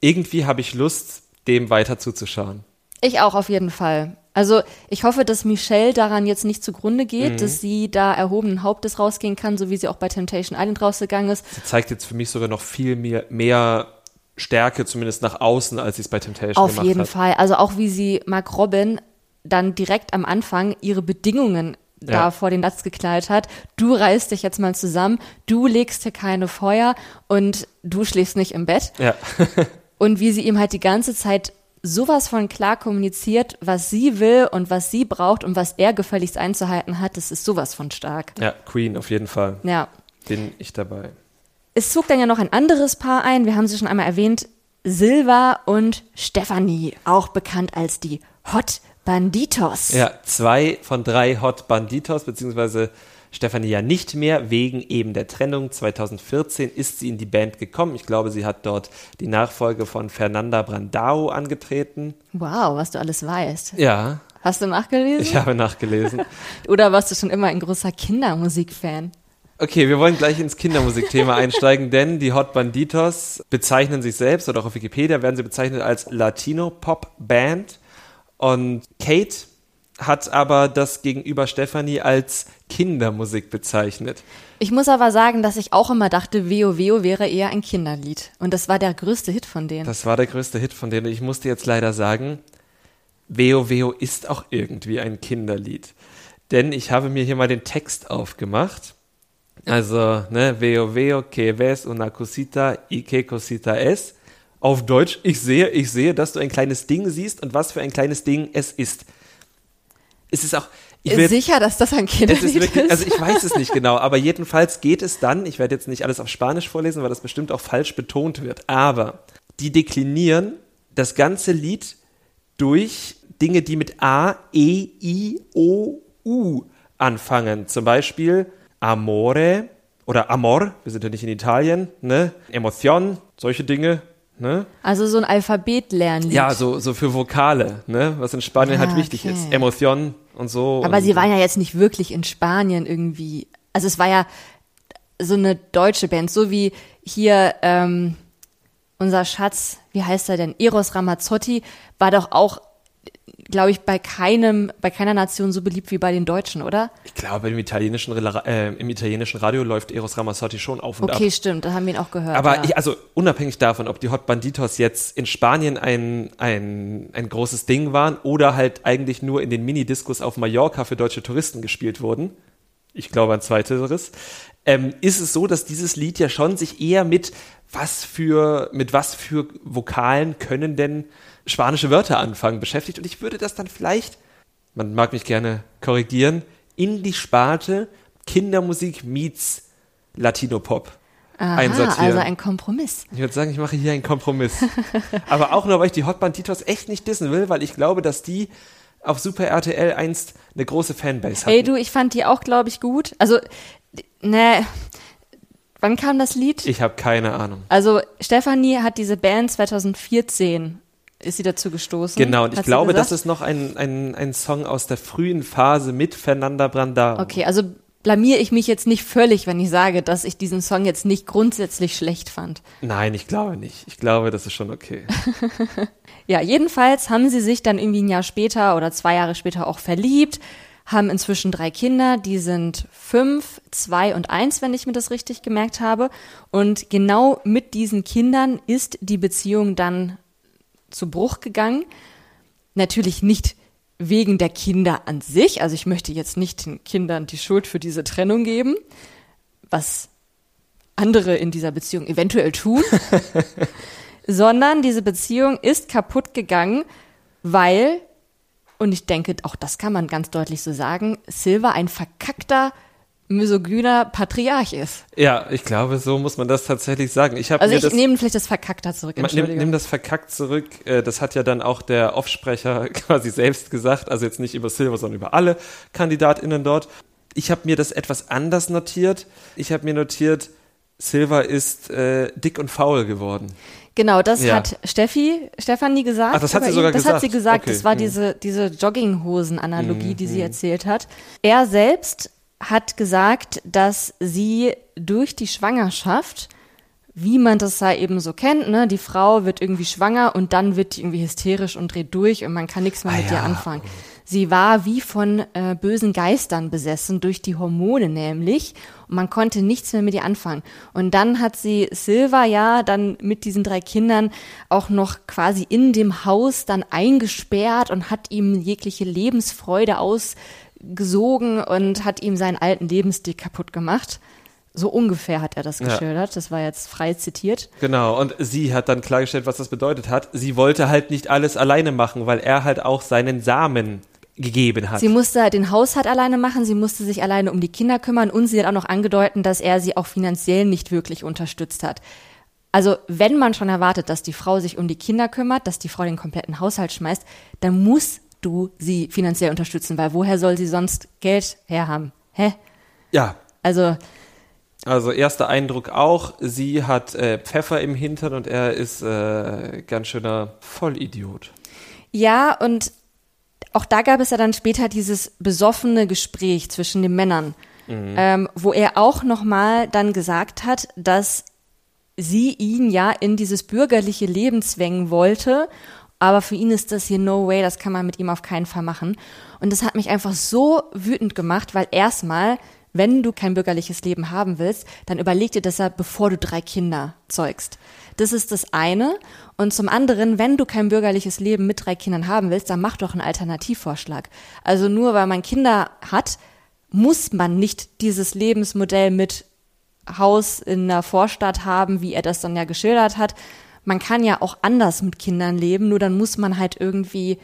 irgendwie habe ich Lust, dem weiter zuzuschauen. Ich auch auf jeden Fall. Also ich hoffe, dass Michelle daran jetzt nicht zugrunde geht, dass sie da erhobenen Hauptes rausgehen kann, so wie sie auch bei Temptation Island rausgegangen ist. Sie zeigt jetzt für mich sogar noch viel mehr, mehr Stärke, zumindest nach außen, als sie es bei Temptation Auf gemacht jeden hat. Fall. Also auch wie sie Mark Robin dann direkt am Anfang ihre Bedingungen da Ja. vor den Latz geknallt hat. Du reißt dich jetzt mal zusammen, du legst hier keine Feuer und du schläfst nicht im Bett. Ja, Und wie sie ihm halt die ganze Zeit sowas von klar kommuniziert, was sie will und was sie braucht und was er gefälligst einzuhalten hat. Das ist sowas von stark. Ja, Queen auf jeden Fall. Ja. Bin ich dabei. Es zog dann ja noch ein anderes Paar ein. Wir haben sie schon einmal erwähnt. Silva und Stephanie, auch bekannt als die Hot Banditos. Ja, zwei von drei Hot Banditos, beziehungsweise Stefanie ja nicht mehr, wegen eben der Trennung. 2014 ist sie in die Band gekommen. Ich glaube, sie hat dort die Nachfolge von Fernanda Brandao angetreten. Wow, was du alles weißt. Ja. Hast du nachgelesen? Ich habe nachgelesen. Oder warst du schon immer ein großer Kindermusikfan? Okay, wir wollen gleich ins Kindermusikthema einsteigen, denn die Hot Banditos bezeichnen sich selbst oder auch auf Wikipedia werden sie bezeichnet als Latino Pop Band. Und Kate hat aber das gegenüber Stefanie als Kindermusik bezeichnet. Ich muss aber sagen, dass ich auch immer dachte, Veo Veo wäre eher ein Kinderlied. Und das war der größte Hit von denen. Das war der größte Hit von denen. Ich musste jetzt leider sagen, Veo Veo ist auch irgendwie ein Kinderlied. Denn ich habe mir hier mal den Text aufgemacht. Also, ne, Veo Veo, que ves una cosita y que cosita es. Auf Deutsch, ich sehe, ich sehe, dass du ein kleines Ding siehst und was für ein kleines Ding es ist. Es ist auch, ich will, Sicher, dass das ein Kinderlied ist wirklich, ist? also ich weiß es nicht genau, aber jedenfalls geht es dann, ich werde jetzt nicht alles auf Spanisch vorlesen, weil das bestimmt auch falsch betont wird, aber die deklinieren das ganze Lied durch Dinge, die mit A, E, I, O, U anfangen. Zum Beispiel Amore oder Amor, wir sind ja nicht in Italien, ne? Emotion, solche Dinge, ne? Also so ein Alphabet-Lernlied. Ja, so, so für Vokale, ne? Was in Spanien Ah, halt wichtig okay. ist. Emotion und so. Aber und sie waren ja jetzt nicht wirklich in Spanien irgendwie. Also es war ja so eine deutsche Band, so wie hier ähm, unser Schatz, wie heißt er denn? Eros Ramazzotti war doch auch, glaube ich, bei keinem, bei keiner Nation so beliebt wie bei den Deutschen, oder? Ich glaube, im italienischen, äh, im italienischen Radio läuft Eros Ramazzotti schon auf und Okay, ab. stimmt, da haben wir ihn auch gehört. Aber ja. ich, also unabhängig davon, ob die Hot Banditos jetzt in Spanien ein, ein, ein großes Ding waren oder halt eigentlich nur in den Minidiscos auf Mallorca für deutsche Touristen gespielt wurden, ich glaube an zweiteres, ähm, ist es so, dass dieses Lied ja schon sich eher mit was für, mit was für Vokalen können denn spanische Wörter anfangen beschäftigt. Und ich würde das dann vielleicht, man mag mich gerne korrigieren, in die Sparte Kindermusik meets Latino-Pop Aha, einsortieren. also ein Kompromiss. Ich würde sagen, ich mache hier einen Kompromiss. Aber auch nur, weil ich die Hot Banditos echt nicht dissen will, weil ich glaube, dass die auf Super RTL einst eine große Fanbase hatten. Ey, du, ich fand die auch, glaube ich, gut. Also, ne, wann kam das Lied? Ich habe keine Ahnung. Also Stefanie hat diese Band 2014 ist sie dazu gestoßen. Genau, und ich glaube, gesagt. das ist noch ein, ein, ein Song aus der frühen Phase mit Fernanda Brandao. Okay, also blamier ich mich jetzt nicht völlig, wenn ich sage, dass ich diesen Song jetzt nicht grundsätzlich schlecht fand. Nein, ich glaube nicht. Ich glaube, das ist schon okay. Ja, jedenfalls haben sie sich dann irgendwie ein Jahr später oder zwei Jahre später auch verliebt, haben inzwischen drei Kinder, die sind fünf, zwei und eins, wenn ich mir das richtig gemerkt habe. Und genau mit diesen Kindern ist die Beziehung dann zu Bruch gegangen. Natürlich nicht wegen der Kinder an sich. Also ich möchte jetzt nicht den Kindern die Schuld für diese Trennung geben, was andere in dieser Beziehung eventuell tun, sondern diese Beziehung ist kaputt gegangen, weil, und ich denke, auch das kann man ganz deutlich so sagen, Silva ein verkackter, misogyner Patriarch ist. Ja, ich glaube, so muss man das tatsächlich sagen. Ich habe Also ich das nehme vielleicht das verkackter zurück, Nimm, Entschuldigung. nimm das verkackt zurück. Äh, Das hat ja dann auch der Offsprecher quasi selbst gesagt. Also jetzt nicht über Silver, sondern über alle KandidatInnen dort. Ich habe mir das etwas anders notiert. Ich habe mir notiert, Silva ist äh, dick und faul geworden. Genau, das Ja. hat Steffi, Stefanie gesagt. Ach, das hat sie sogar ihn. Das gesagt. hat sie gesagt. Okay. Das war Mhm. diese, diese Jogginghosen-Analogie, die sie erzählt hat. Er selbst hat gesagt, dass sie durch die Schwangerschaft, wie man das da eben so kennt, ne, die Frau wird irgendwie schwanger und dann wird die irgendwie hysterisch und dreht durch und man kann nichts mehr Ah, mit ja. ihr anfangen. Sie war wie von äh, bösen Geistern besessen, durch die Hormone nämlich. Und man konnte nichts mehr mit ihr anfangen. Und dann hat sie Silva ja dann mit diesen drei Kindern auch noch quasi in dem Haus dann eingesperrt und hat ihm jegliche Lebensfreude ausgesogen und hat ihm seinen alten Lebensstil kaputt gemacht. So ungefähr hat er das Ja. geschildert. Das war jetzt frei zitiert. Genau, und sie hat dann klargestellt, was das bedeutet hat. Sie wollte halt nicht alles alleine machen, weil er halt auch seinen Samen gegeben hat. Sie musste halt den Haushalt alleine machen, sie musste sich alleine um die Kinder kümmern und sie hat auch noch angedeutet, dass er sie auch finanziell nicht wirklich unterstützt hat. Also wenn man schon erwartet, dass die Frau sich um die Kinder kümmert, dass die Frau den kompletten Haushalt schmeißt, dann musst du sie finanziell unterstützen, weil woher soll sie sonst Geld herhaben? Hä? ja, Also also erster Eindruck auch, sie hat äh, Pfeffer im Hintern und er ist äh, ganz schöner Vollidiot. Ja, und auch da gab es ja dann später dieses besoffene Gespräch zwischen den Männern, ähm, wo er auch nochmal dann gesagt hat, dass sie ihn ja in dieses bürgerliche Leben zwängen wollte, aber für ihn ist das hier no way, das kann man mit ihm auf keinen Fall machen. Und das hat mich einfach so wütend gemacht, weil erstmal, wenn du kein bürgerliches Leben haben willst, dann überleg dir deshalb, bevor du drei Kinder zeugst. Das ist das eine. Und zum anderen, wenn du kein bürgerliches Leben mit drei Kindern haben willst, dann mach doch einen Alternativvorschlag. Also nur weil man Kinder hat, muss man nicht dieses Lebensmodell mit Haus in der Vorstadt haben, wie er das dann ja geschildert hat. Man kann ja auch anders mit Kindern leben, nur dann muss man halt irgendwie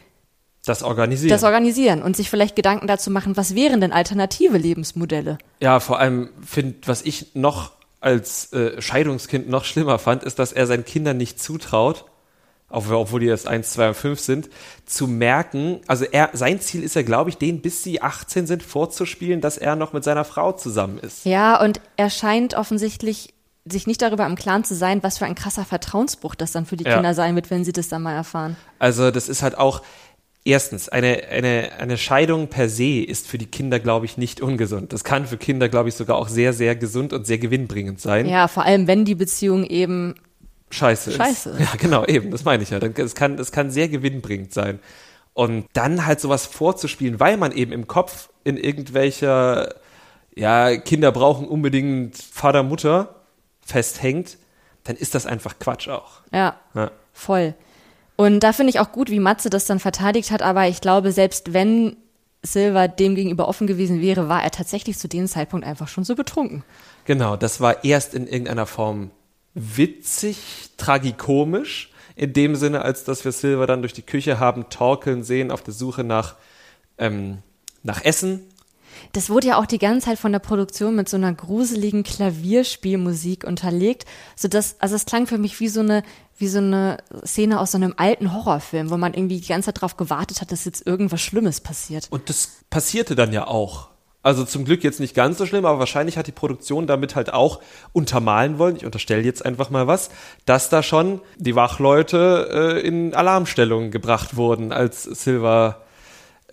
Das organisieren. das organisieren und sich vielleicht Gedanken dazu machen, was wären denn alternative Lebensmodelle? ja, vor allem finde, was ich noch als äh, Scheidungskind noch schlimmer fand, ist, dass er seinen Kindern nicht zutraut, obwohl die erst 1, 2 und 5 sind, zu merken, also er, sein Ziel ist ja, glaube ich, denen, bis sie 18 sind, vorzuspielen, dass er noch mit seiner Frau zusammen ist. Ja, und er scheint offensichtlich sich nicht darüber im Klaren zu sein, was für ein krasser Vertrauensbruch das dann für die Ja. Kinder sein wird, wenn sie das dann mal erfahren. Also das ist halt auch, erstens, eine, eine, eine Scheidung per se ist für die Kinder, glaube ich, nicht ungesund. Das kann für Kinder, glaube ich, sogar auch sehr, sehr gesund und sehr gewinnbringend sein. Ja, vor allem, wenn die Beziehung eben Scheiße ist. Scheiße ist. Ja, genau, eben, das meine ich ja. Es kann, es kann sehr gewinnbringend sein. Und dann halt sowas vorzuspielen, weil man eben im Kopf in irgendwelcher, ja, Kinder brauchen unbedingt Vater, Mutter festhängt, dann ist das einfach Quatsch auch. Ja, Ja. voll. Und da finde ich auch gut, wie Matze das dann verteidigt hat, aber ich glaube, selbst wenn Silva dem gegenüber offen gewesen wäre, war er tatsächlich zu dem Zeitpunkt einfach schon so betrunken. Genau, das war erst in irgendeiner Form witzig, tragikomisch, in dem Sinne, als dass wir Silver dann durch die Küche haben torkeln sehen auf der Suche nach, ähm, nach Essen. Das wurde ja auch die ganze Zeit von der Produktion mit so einer gruseligen Klavierspielmusik unterlegt, so dass also es klang für mich wie so eine wie so eine Szene aus so einem alten Horrorfilm, wo man irgendwie die ganze Zeit darauf gewartet hat, dass jetzt irgendwas Schlimmes passiert. Und das passierte dann ja auch. Also zum Glück jetzt nicht ganz so schlimm, aber wahrscheinlich hat die Produktion damit halt auch untermalen wollen, ich unterstelle jetzt einfach mal was, dass da schon die Wachleute äh, in Alarmstellung gebracht wurden, als Silver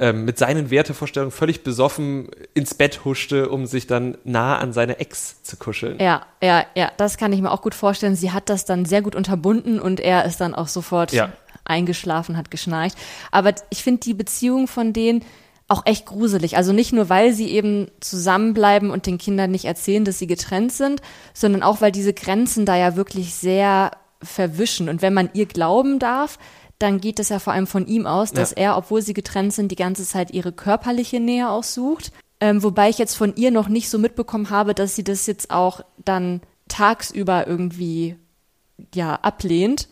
ähm, mit seinen Wertevorstellungen völlig besoffen ins Bett huschte, um sich dann nah an seine Ex zu kuscheln. Ja, ja, ja, das kann ich mir auch gut vorstellen. Sie hat das dann sehr gut unterbunden und er ist dann auch sofort Ja. eingeschlafen, hat geschnarcht. Aber ich finde die Beziehung von denen auch echt gruselig. Also nicht nur, weil sie eben zusammenbleiben und den Kindern nicht erzählen, dass sie getrennt sind, sondern auch, weil diese Grenzen da ja wirklich sehr verwischen. Und wenn man ihr glauben darf, dann geht es ja vor allem von ihm aus, dass Ja. er, obwohl sie getrennt sind, die ganze Zeit ihre körperliche Nähe aussucht. Ähm, wobei ich jetzt von ihr noch nicht so mitbekommen habe, dass sie das jetzt auch dann tagsüber irgendwie ja ablehnt.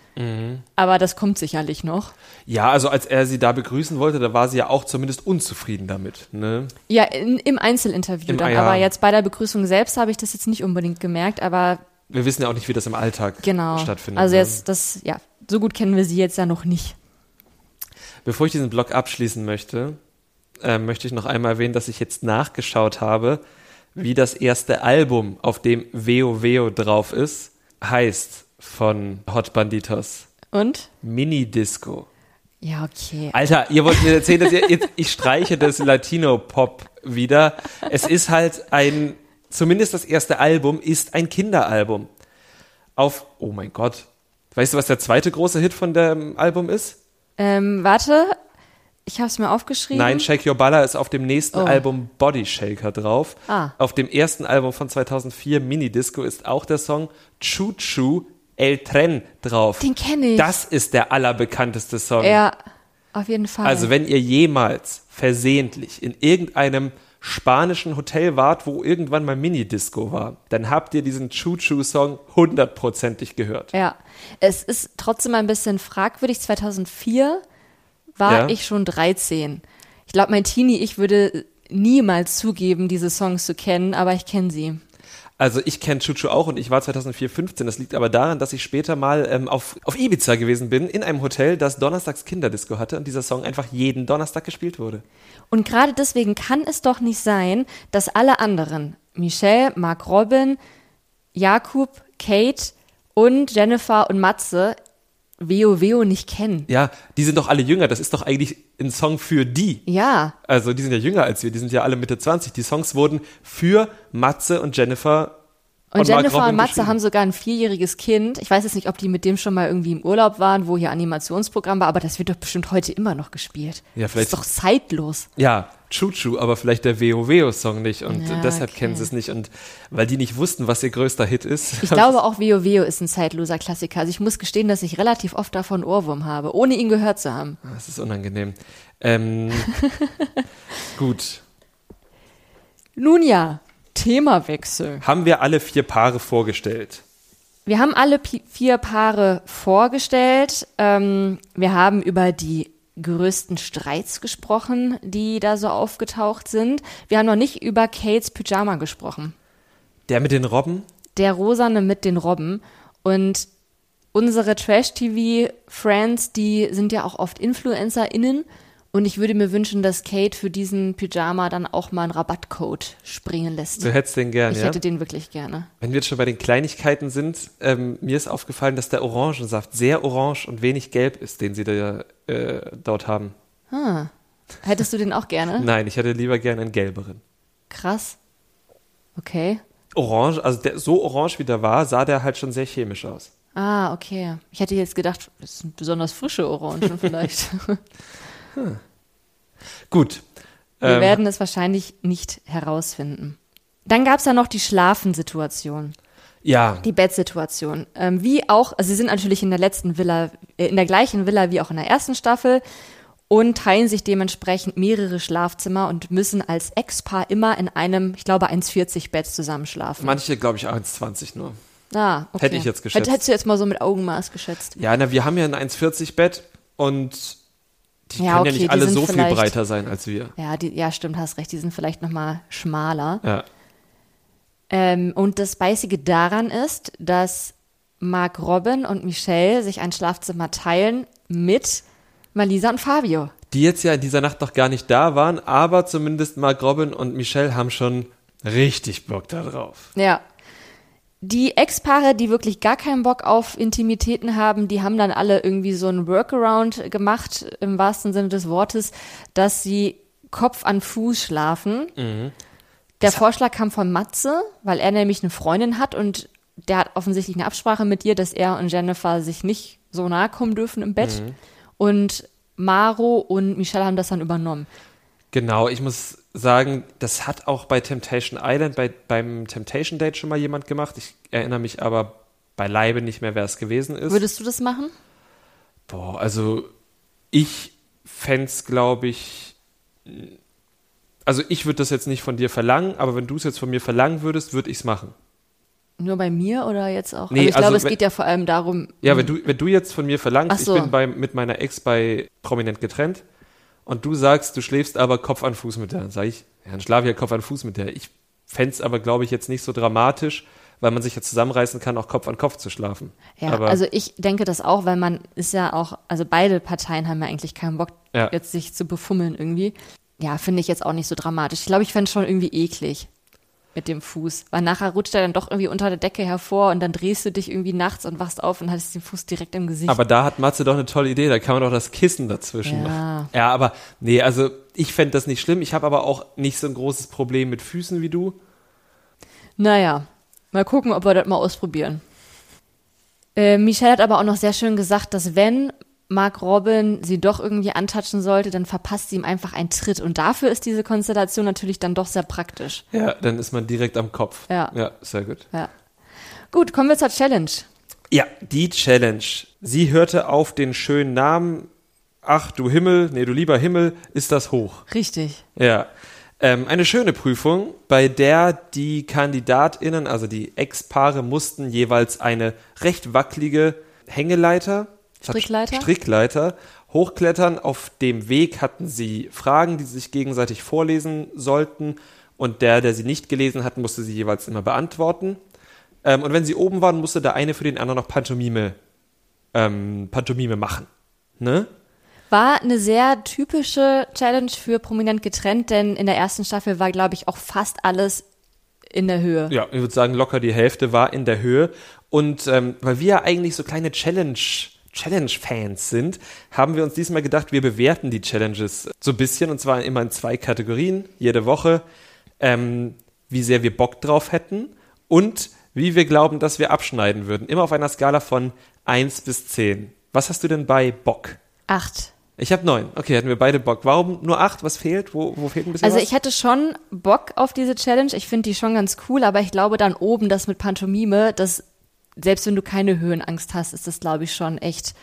Aber das kommt sicherlich noch. Ja, also als er sie da begrüßen wollte, da war sie ja auch zumindest unzufrieden damit. Ne? Ja, in, im Einzelinterview Im- dann. ja. Aber jetzt bei der Begrüßung selbst habe ich das jetzt nicht unbedingt gemerkt, aber Wir wissen ja auch nicht, wie das im Alltag genau. stattfindet. Also ne? jetzt, das, ja, so gut kennen wir sie jetzt ja noch nicht. Bevor ich diesen Blog abschließen möchte, äh, möchte ich noch einmal erwähnen, dass ich jetzt nachgeschaut habe, wie das erste Album, auf dem Veo Veo drauf ist, heißt von Hot Banditos. Und? Mini Disco. Ja, okay. Alter, ihr wollt mir erzählen, dass ihr, jetzt, ich streiche das Latino-Pop wieder. Es ist halt ein, zumindest das erste Album ist ein Kinderalbum. Auf, oh mein Gott. Weißt du, was der zweite große Hit von dem Album ist? Ähm, warte, ich habe es mir aufgeschrieben. Nein, Shake Your Balla ist auf dem nächsten Oh. Album Body Shaker drauf. Ah. Auf dem ersten Album von 2004, Mini Disco, ist auch der Song Choo Choo El Tren drauf. Den kenne ich. Das ist der allerbekannteste Song. Ja, auf jeden Fall. Also wenn ihr jemals versehentlich in irgendeinem spanischen Hotel wart, wo irgendwann mal Minidisco war, dann habt ihr diesen Choo-Choo-Song hundertprozentig gehört. Ja, es ist trotzdem ein bisschen fragwürdig. 2004 war Ja. ich schon 13. Ich glaube, mein Teenie-Ich würde niemals zugeben, diese Songs zu kennen, aber ich kenne sie. Also ich kenne Chuchu auch und ich war 2004 15. Das liegt aber daran, dass ich später mal ähm, auf, auf Ibiza gewesen bin, in einem Hotel, das donnerstags Kinderdisco hatte und dieser Song einfach jeden Donnerstag gespielt wurde. Und gerade deswegen kann es doch nicht sein, dass alle anderen, Michelle, Mark Robin, Jakub, Kate und Jennifer und Matze, Veo Veo nicht kennen. Ja, die sind doch alle jünger. Das ist doch eigentlich ein Song für die. Ja, Also die sind ja jünger als wir, die sind ja alle Mitte 20. Die Songs wurden für Matze und Jennifer Und, Mark Jennifer und Matze haben sogar ein vierjähriges Kind. Ich weiß jetzt nicht, ob die mit dem schon mal irgendwie im Urlaub waren, wo hier Animationsprogramm war, aber das wird doch bestimmt heute immer noch gespielt. Ja, vielleicht- Das ist doch zeitlos. Ja, Chuchu, aber vielleicht der WoWo-Song nicht und Ja, deshalb okay. kennen sie es nicht und weil die nicht wussten, was ihr größter Hit ist. Ich glaube auch Veo ist ein zeitloser Klassiker. Also ich muss gestehen, dass ich relativ oft davon Ohrwurm habe, ohne ihn gehört zu haben. Das ist unangenehm. Ähm, gut. Nun ja, Themawechsel. Haben wir alle vier Paare vorgestellt? Wir haben alle vier Paare vorgestellt. Ähm, wir haben über die größten Streits gesprochen, die da so aufgetaucht sind. Wir haben noch nicht über Kates Pyjama gesprochen. Der mit den Robben? Der Rosane mit den Robben. Und unsere Trash-TV-Friends, die sind ja auch oft InfluencerInnen. Und ich würde mir wünschen, dass Kate für diesen Pyjama dann auch mal einen Rabattcode springen lässt. Du hättest den gern, Ich ja? hätte den wirklich gerne. Wenn wir jetzt schon bei den Kleinigkeiten sind, ähm, mir ist aufgefallen, dass der Orangensaft sehr orange und wenig gelb ist, den sie da, äh, dort haben. Ah. Hättest du den auch gerne? Nein, ich hätte lieber gerne einen gelberen. Krass. Okay. Orange, also der, so orange wie der war, sah der halt schon sehr chemisch aus. Ah, okay. Ich hätte jetzt gedacht, das sind besonders frische Orangen vielleicht. Gut. Wir Ähm, werden es wahrscheinlich nicht herausfinden. Dann gab es ja noch die Schlafensituation, ja, die Bettsituation. Ähm, wie auch, also sie sind natürlich in der letzten Villa, äh, in der gleichen Villa wie auch in der ersten Staffel und teilen sich dementsprechend mehrere Schlafzimmer und müssen als Ex-Paar immer in einem, ich glaube, 1,40 Bett zusammenschlafen. manche glaube ich 1,20 nur. ah, okay. Hätte ich jetzt geschätzt. Hätt- Hättest du jetzt mal so mit Augenmaß geschätzt. Ja, na, wir haben ja ein 1,40 Bett und die Ja, können okay, ja nicht alle so viel breiter sein als wir. Ja, die, ja, stimmt, hast recht. Die sind vielleicht noch mal schmaler. Ja. Ähm, und das Beißige daran ist, dass Mark Robin und Michelle sich ein Schlafzimmer teilen mit Malisa und Fabio. Die jetzt ja in dieser Nacht noch gar nicht da waren, aber zumindest Mark Robin und Michelle haben schon richtig Bock da drauf. Ja. Die Ex-Paare, die wirklich gar keinen Bock auf Intimitäten haben, die haben dann alle irgendwie so einen Workaround gemacht, im wahrsten Sinne des Wortes, dass sie Kopf an Fuß schlafen. Der Vorschlag kam von Matze, weil er nämlich eine Freundin hat und der hat offensichtlich eine Absprache mit ihr, dass er und Jennifer sich nicht so nahe kommen dürfen im Bett. Und Maro und Michelle haben das dann übernommen. Genau, ich muss sagen, das hat auch bei Temptation Island, bei, beim Temptation Date schon mal jemand gemacht. Ich erinnere mich aber beileibe nicht mehr, wer es gewesen ist. Würdest du das machen? Boah, also ich fände es, glaube ich, also ich würde das jetzt nicht von dir verlangen, aber wenn du es jetzt von mir verlangen würdest, würde ich es machen. Nur bei mir oder jetzt auch? Nee, also ich also glaube, es wenn- geht ja vor allem darum, Ja, wenn du, wenn du jetzt von mir verlangst, so. ich bin bei, mit meiner Ex bei Prominent getrennt und du sagst, du schläfst aber Kopf an Fuß mit der, dann sage ich, ja, dann schlafe ich ja Kopf an Fuß mit der. Ich fände es aber, glaube ich, jetzt nicht so dramatisch, weil man sich ja zusammenreißen kann, auch Kopf an Kopf zu schlafen. Ja, aber, also ich denke das auch, weil man ist ja auch, also beide Parteien haben ja eigentlich keinen Bock, Ja. jetzt sich zu befummeln irgendwie. Ja, finde ich jetzt auch nicht so dramatisch. Ich glaube, ich fände es schon irgendwie eklig mit dem Fuß, weil nachher rutscht er dann doch irgendwie unter der Decke hervor und dann drehst du dich irgendwie nachts und wachst auf und hast den Fuß direkt im Gesicht. aber da hat Matze doch eine tolle Idee, da kann man doch das Kissen dazwischen Ja. machen. Ja, aber nee, also ich fände das nicht schlimm. Ich habe aber auch nicht so ein großes Problem mit Füßen wie du. Naja, mal gucken, ob wir das mal ausprobieren. Äh, Michelle hat aber auch noch sehr schön gesagt, dass wenn Mark Robin sie doch irgendwie antatschen sollte, dann verpasst sie ihm einfach einen Tritt. Und dafür ist diese Konstellation natürlich dann doch sehr praktisch. Ja, dann ist man direkt am Kopf. Ja. Ja, sehr gut. Ja. Gut, kommen wir zur Challenge. Ja, die Challenge. Sie hörte auf den schönen Namen. Ach du Himmel, nee, du lieber Himmel, ist das hoch. Richtig. Ja. Ähm, eine schöne Prüfung, bei der die KandidatInnen, also die Ex-Paare, mussten jeweils eine recht wackelige Hängeleiter, Strickleiter? Strickleiter hochklettern. Auf dem Weg hatten sie Fragen, die sie sich gegenseitig vorlesen sollten. Und der, der sie nicht gelesen hat, musste sie jeweils immer beantworten. Ähm, und wenn sie oben waren, musste der eine für den anderen noch Pantomime, ähm, Pantomime machen. Ne? War eine sehr typische Challenge für prominent getrennt, denn in der ersten Staffel war, glaube ich, auch fast alles in der Höhe. Ja, ich würde sagen, locker die Hälfte war in der Höhe. Und ähm, weil wir ja eigentlich so kleine Challenge, Challenge-Fans sind, haben wir uns diesmal gedacht, wir bewerten die Challenges so ein bisschen und zwar immer in zwei Kategorien, jede Woche, ähm, wie sehr wir Bock drauf hätten und wie wir glauben, dass wir abschneiden würden. Immer auf einer Skala von 1 bis 10. Was hast du denn bei Bock? Acht. Ich habe neun. Okay, hatten wir beide Bock. Warum nur acht? Was fehlt? Wo, wo fehlt ein bisschen Also was? ich hätte schon Bock auf diese Challenge. Ich finde die schon ganz cool, aber ich glaube dann oben das mit Pantomime, das selbst wenn du keine Höhenangst hast, ist das glaube ich schon echt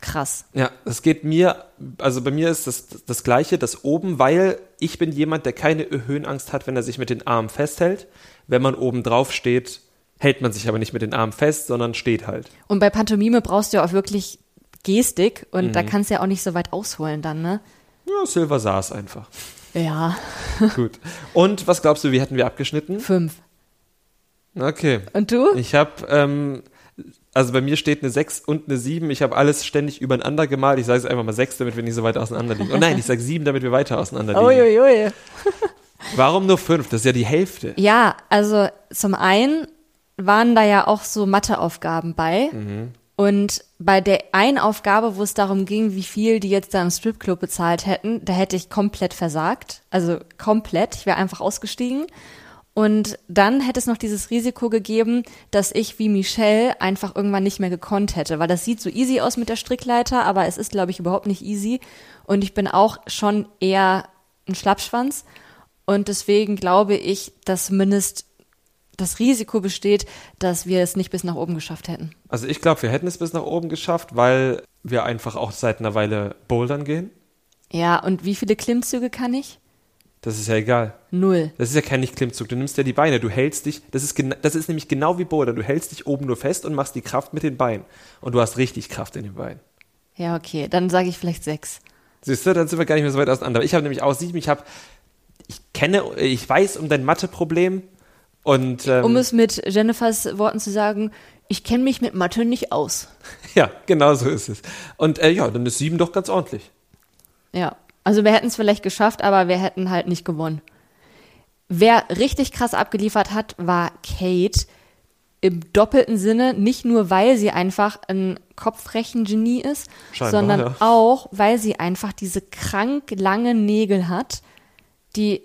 krass. Ja, das geht mir, also bei mir ist das das Gleiche, das oben, weil ich bin jemand, der keine Höhenangst hat, wenn er sich mit den Armen festhält. Wenn man oben drauf steht, hält man sich aber nicht mit den Armen fest, sondern steht halt. Und bei Pantomime brauchst du ja auch wirklich Gestik und Mhm. da kannst du ja auch nicht so weit ausholen dann, ne? Ja, Silver saß einfach. Ja, Gut. Und was glaubst du, wie hätten wir abgeschnitten? fünf. Okay. Und du? Ich habe, ähm, also bei mir steht eine 6 und eine 7. Ich habe alles ständig übereinander gemalt. Ich sage es einfach mal 6, damit wir nicht so weit auseinander liegen. Oh nein, ich sage 7, damit wir weiter auseinander liegen. Uiuiui. Warum nur 5? Das ist ja die Hälfte. Ja, also zum einen waren da ja auch so Matheaufgaben bei. Und bei der einen Aufgabe, wo es darum ging, wie viel die jetzt da im Stripclub bezahlt hätten, da hätte ich komplett versagt. Also komplett. Ich wäre einfach ausgestiegen. Und dann hätte es noch dieses Risiko gegeben, dass ich wie Michelle einfach irgendwann nicht mehr gekonnt hätte, weil das sieht so easy aus mit der Strickleiter, aber es ist, glaube ich, überhaupt nicht easy. Und ich bin auch schon eher ein Schlappschwanz. Und deswegen glaube ich, dass zumindest das Risiko besteht, dass wir es nicht bis nach oben geschafft hätten. Also ich glaube, wir hätten es bis nach oben geschafft, weil wir einfach auch seit einer Weile bouldern gehen. Ja, und wie viele Klimmzüge kann ich? Das ist ja egal. Null. Das ist ja kein Nicht-Klimmzug. Du nimmst ja die Beine, du hältst dich. Das ist, das ist nämlich genau wie Bouldern. Du hältst dich oben nur fest und machst die Kraft mit den Beinen. Und du hast richtig Kraft in den Beinen. Ja, okay, dann sage ich vielleicht sechs. Siehst du, dann sind wir gar nicht mehr so weit auseinander. Ich habe nämlich auch sieben. Ich habe, ich kenne, ich weiß um dein Mathe-Problem. Und ähm, Um es mit Jennifers Worten zu sagen, ich kenne mich mit Mathe nicht aus. ja, genau so ist es. Und äh, ja, dann ist sieben doch ganz ordentlich. Ja, also wir hätten es vielleicht geschafft, aber wir hätten halt nicht gewonnen. Wer richtig krass abgeliefert hat, war Kate. Im doppelten Sinne, nicht nur, weil sie einfach ein Kopfrechen-Genie ist, Scheinbar, sondern ja. auch, weil sie einfach diese krank langen Nägel hat, die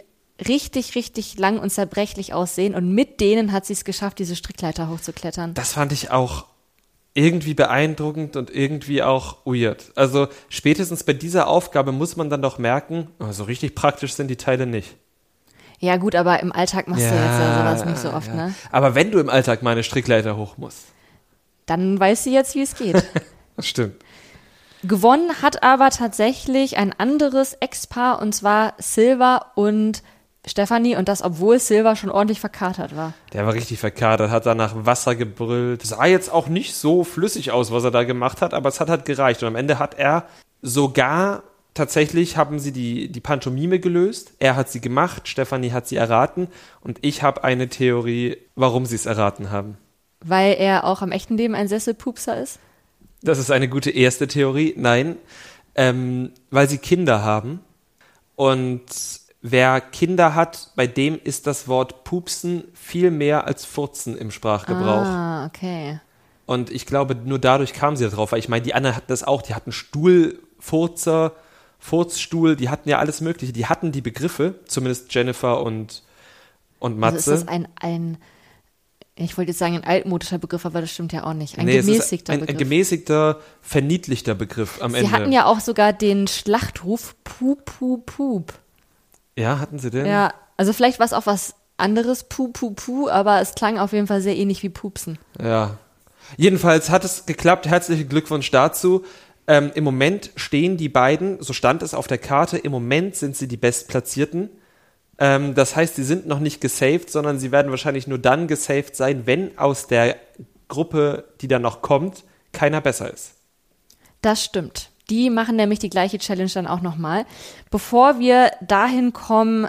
richtig, richtig lang und zerbrechlich aussehen. Und mit denen hat sie es geschafft, diese Strickleiter hochzuklettern. Das fand ich auch irgendwie beeindruckend und irgendwie auch weird. Also spätestens bei dieser Aufgabe muss man dann doch merken, oh, so richtig praktisch sind die Teile nicht. Ja, gut, aber im Alltag machst du jetzt ja sowas nicht so oft, ja. ne? Aber wenn du im Alltag mal eine Strickleiter hoch musst. Dann weiß sie jetzt, wie es geht. Das stimmt. Gewonnen hat aber tatsächlich ein anderes Ex-Paar und zwar Silva und Stefanie und das, obwohl Silva schon ordentlich verkatert war. Der war richtig verkadert, hat danach Wasser gebrüllt. Sah jetzt auch nicht so flüssig aus, was er da gemacht hat, aber es hat halt gereicht. Und am Ende hat er sogar tatsächlich haben sie die, die Pantomime gelöst. Er hat sie gemacht, Stefanie hat sie erraten und ich habe eine Theorie, warum sie es erraten haben. Weil er auch am echten Leben ein Sesselpupser ist. Das ist eine gute erste Theorie. Nein, ähm, weil sie Kinder haben. Und wer Kinder hat, bei dem ist das Wort Pupsen viel mehr als Furzen im Sprachgebrauch. Ah, okay. Und ich glaube, nur dadurch kam sie da drauf, weil ich meine, die anderen hatten das auch. Die hatten Stuhlfurzer, Furzstuhl, die hatten ja alles Mögliche. Die hatten die Begriffe, zumindest Jennifer und, und Also ist Matze. das ein, ein, ich wollte jetzt sagen ein altmodischer Begriff, aber das stimmt ja auch nicht. Ein Nee, gemäßigter ein, ein Begriff. gemäßigter, verniedlichter Begriff am Sie Ende. hatten ja auch sogar den Schlachtruf Pup, Pup, Pup. Ja, hatten sie denn? Ja, also vielleicht war es auch was anderes, Pup, Pup, Pup, aber es klang auf jeden Fall sehr ähnlich wie Pupsen. Ja. Jedenfalls hat es geklappt. Herzlichen Glückwunsch dazu. Ähm, Im Moment stehen die beiden, so stand es auf der Karte, im Moment sind sie die Bestplatzierten. Ähm, das heißt, sie sind noch nicht gesaved, sondern sie werden wahrscheinlich nur dann gesaved sein, wenn aus der Gruppe, die dann noch kommt, keiner besser ist. Das stimmt. Die machen nämlich die gleiche Challenge dann auch nochmal. Bevor wir dahin kommen,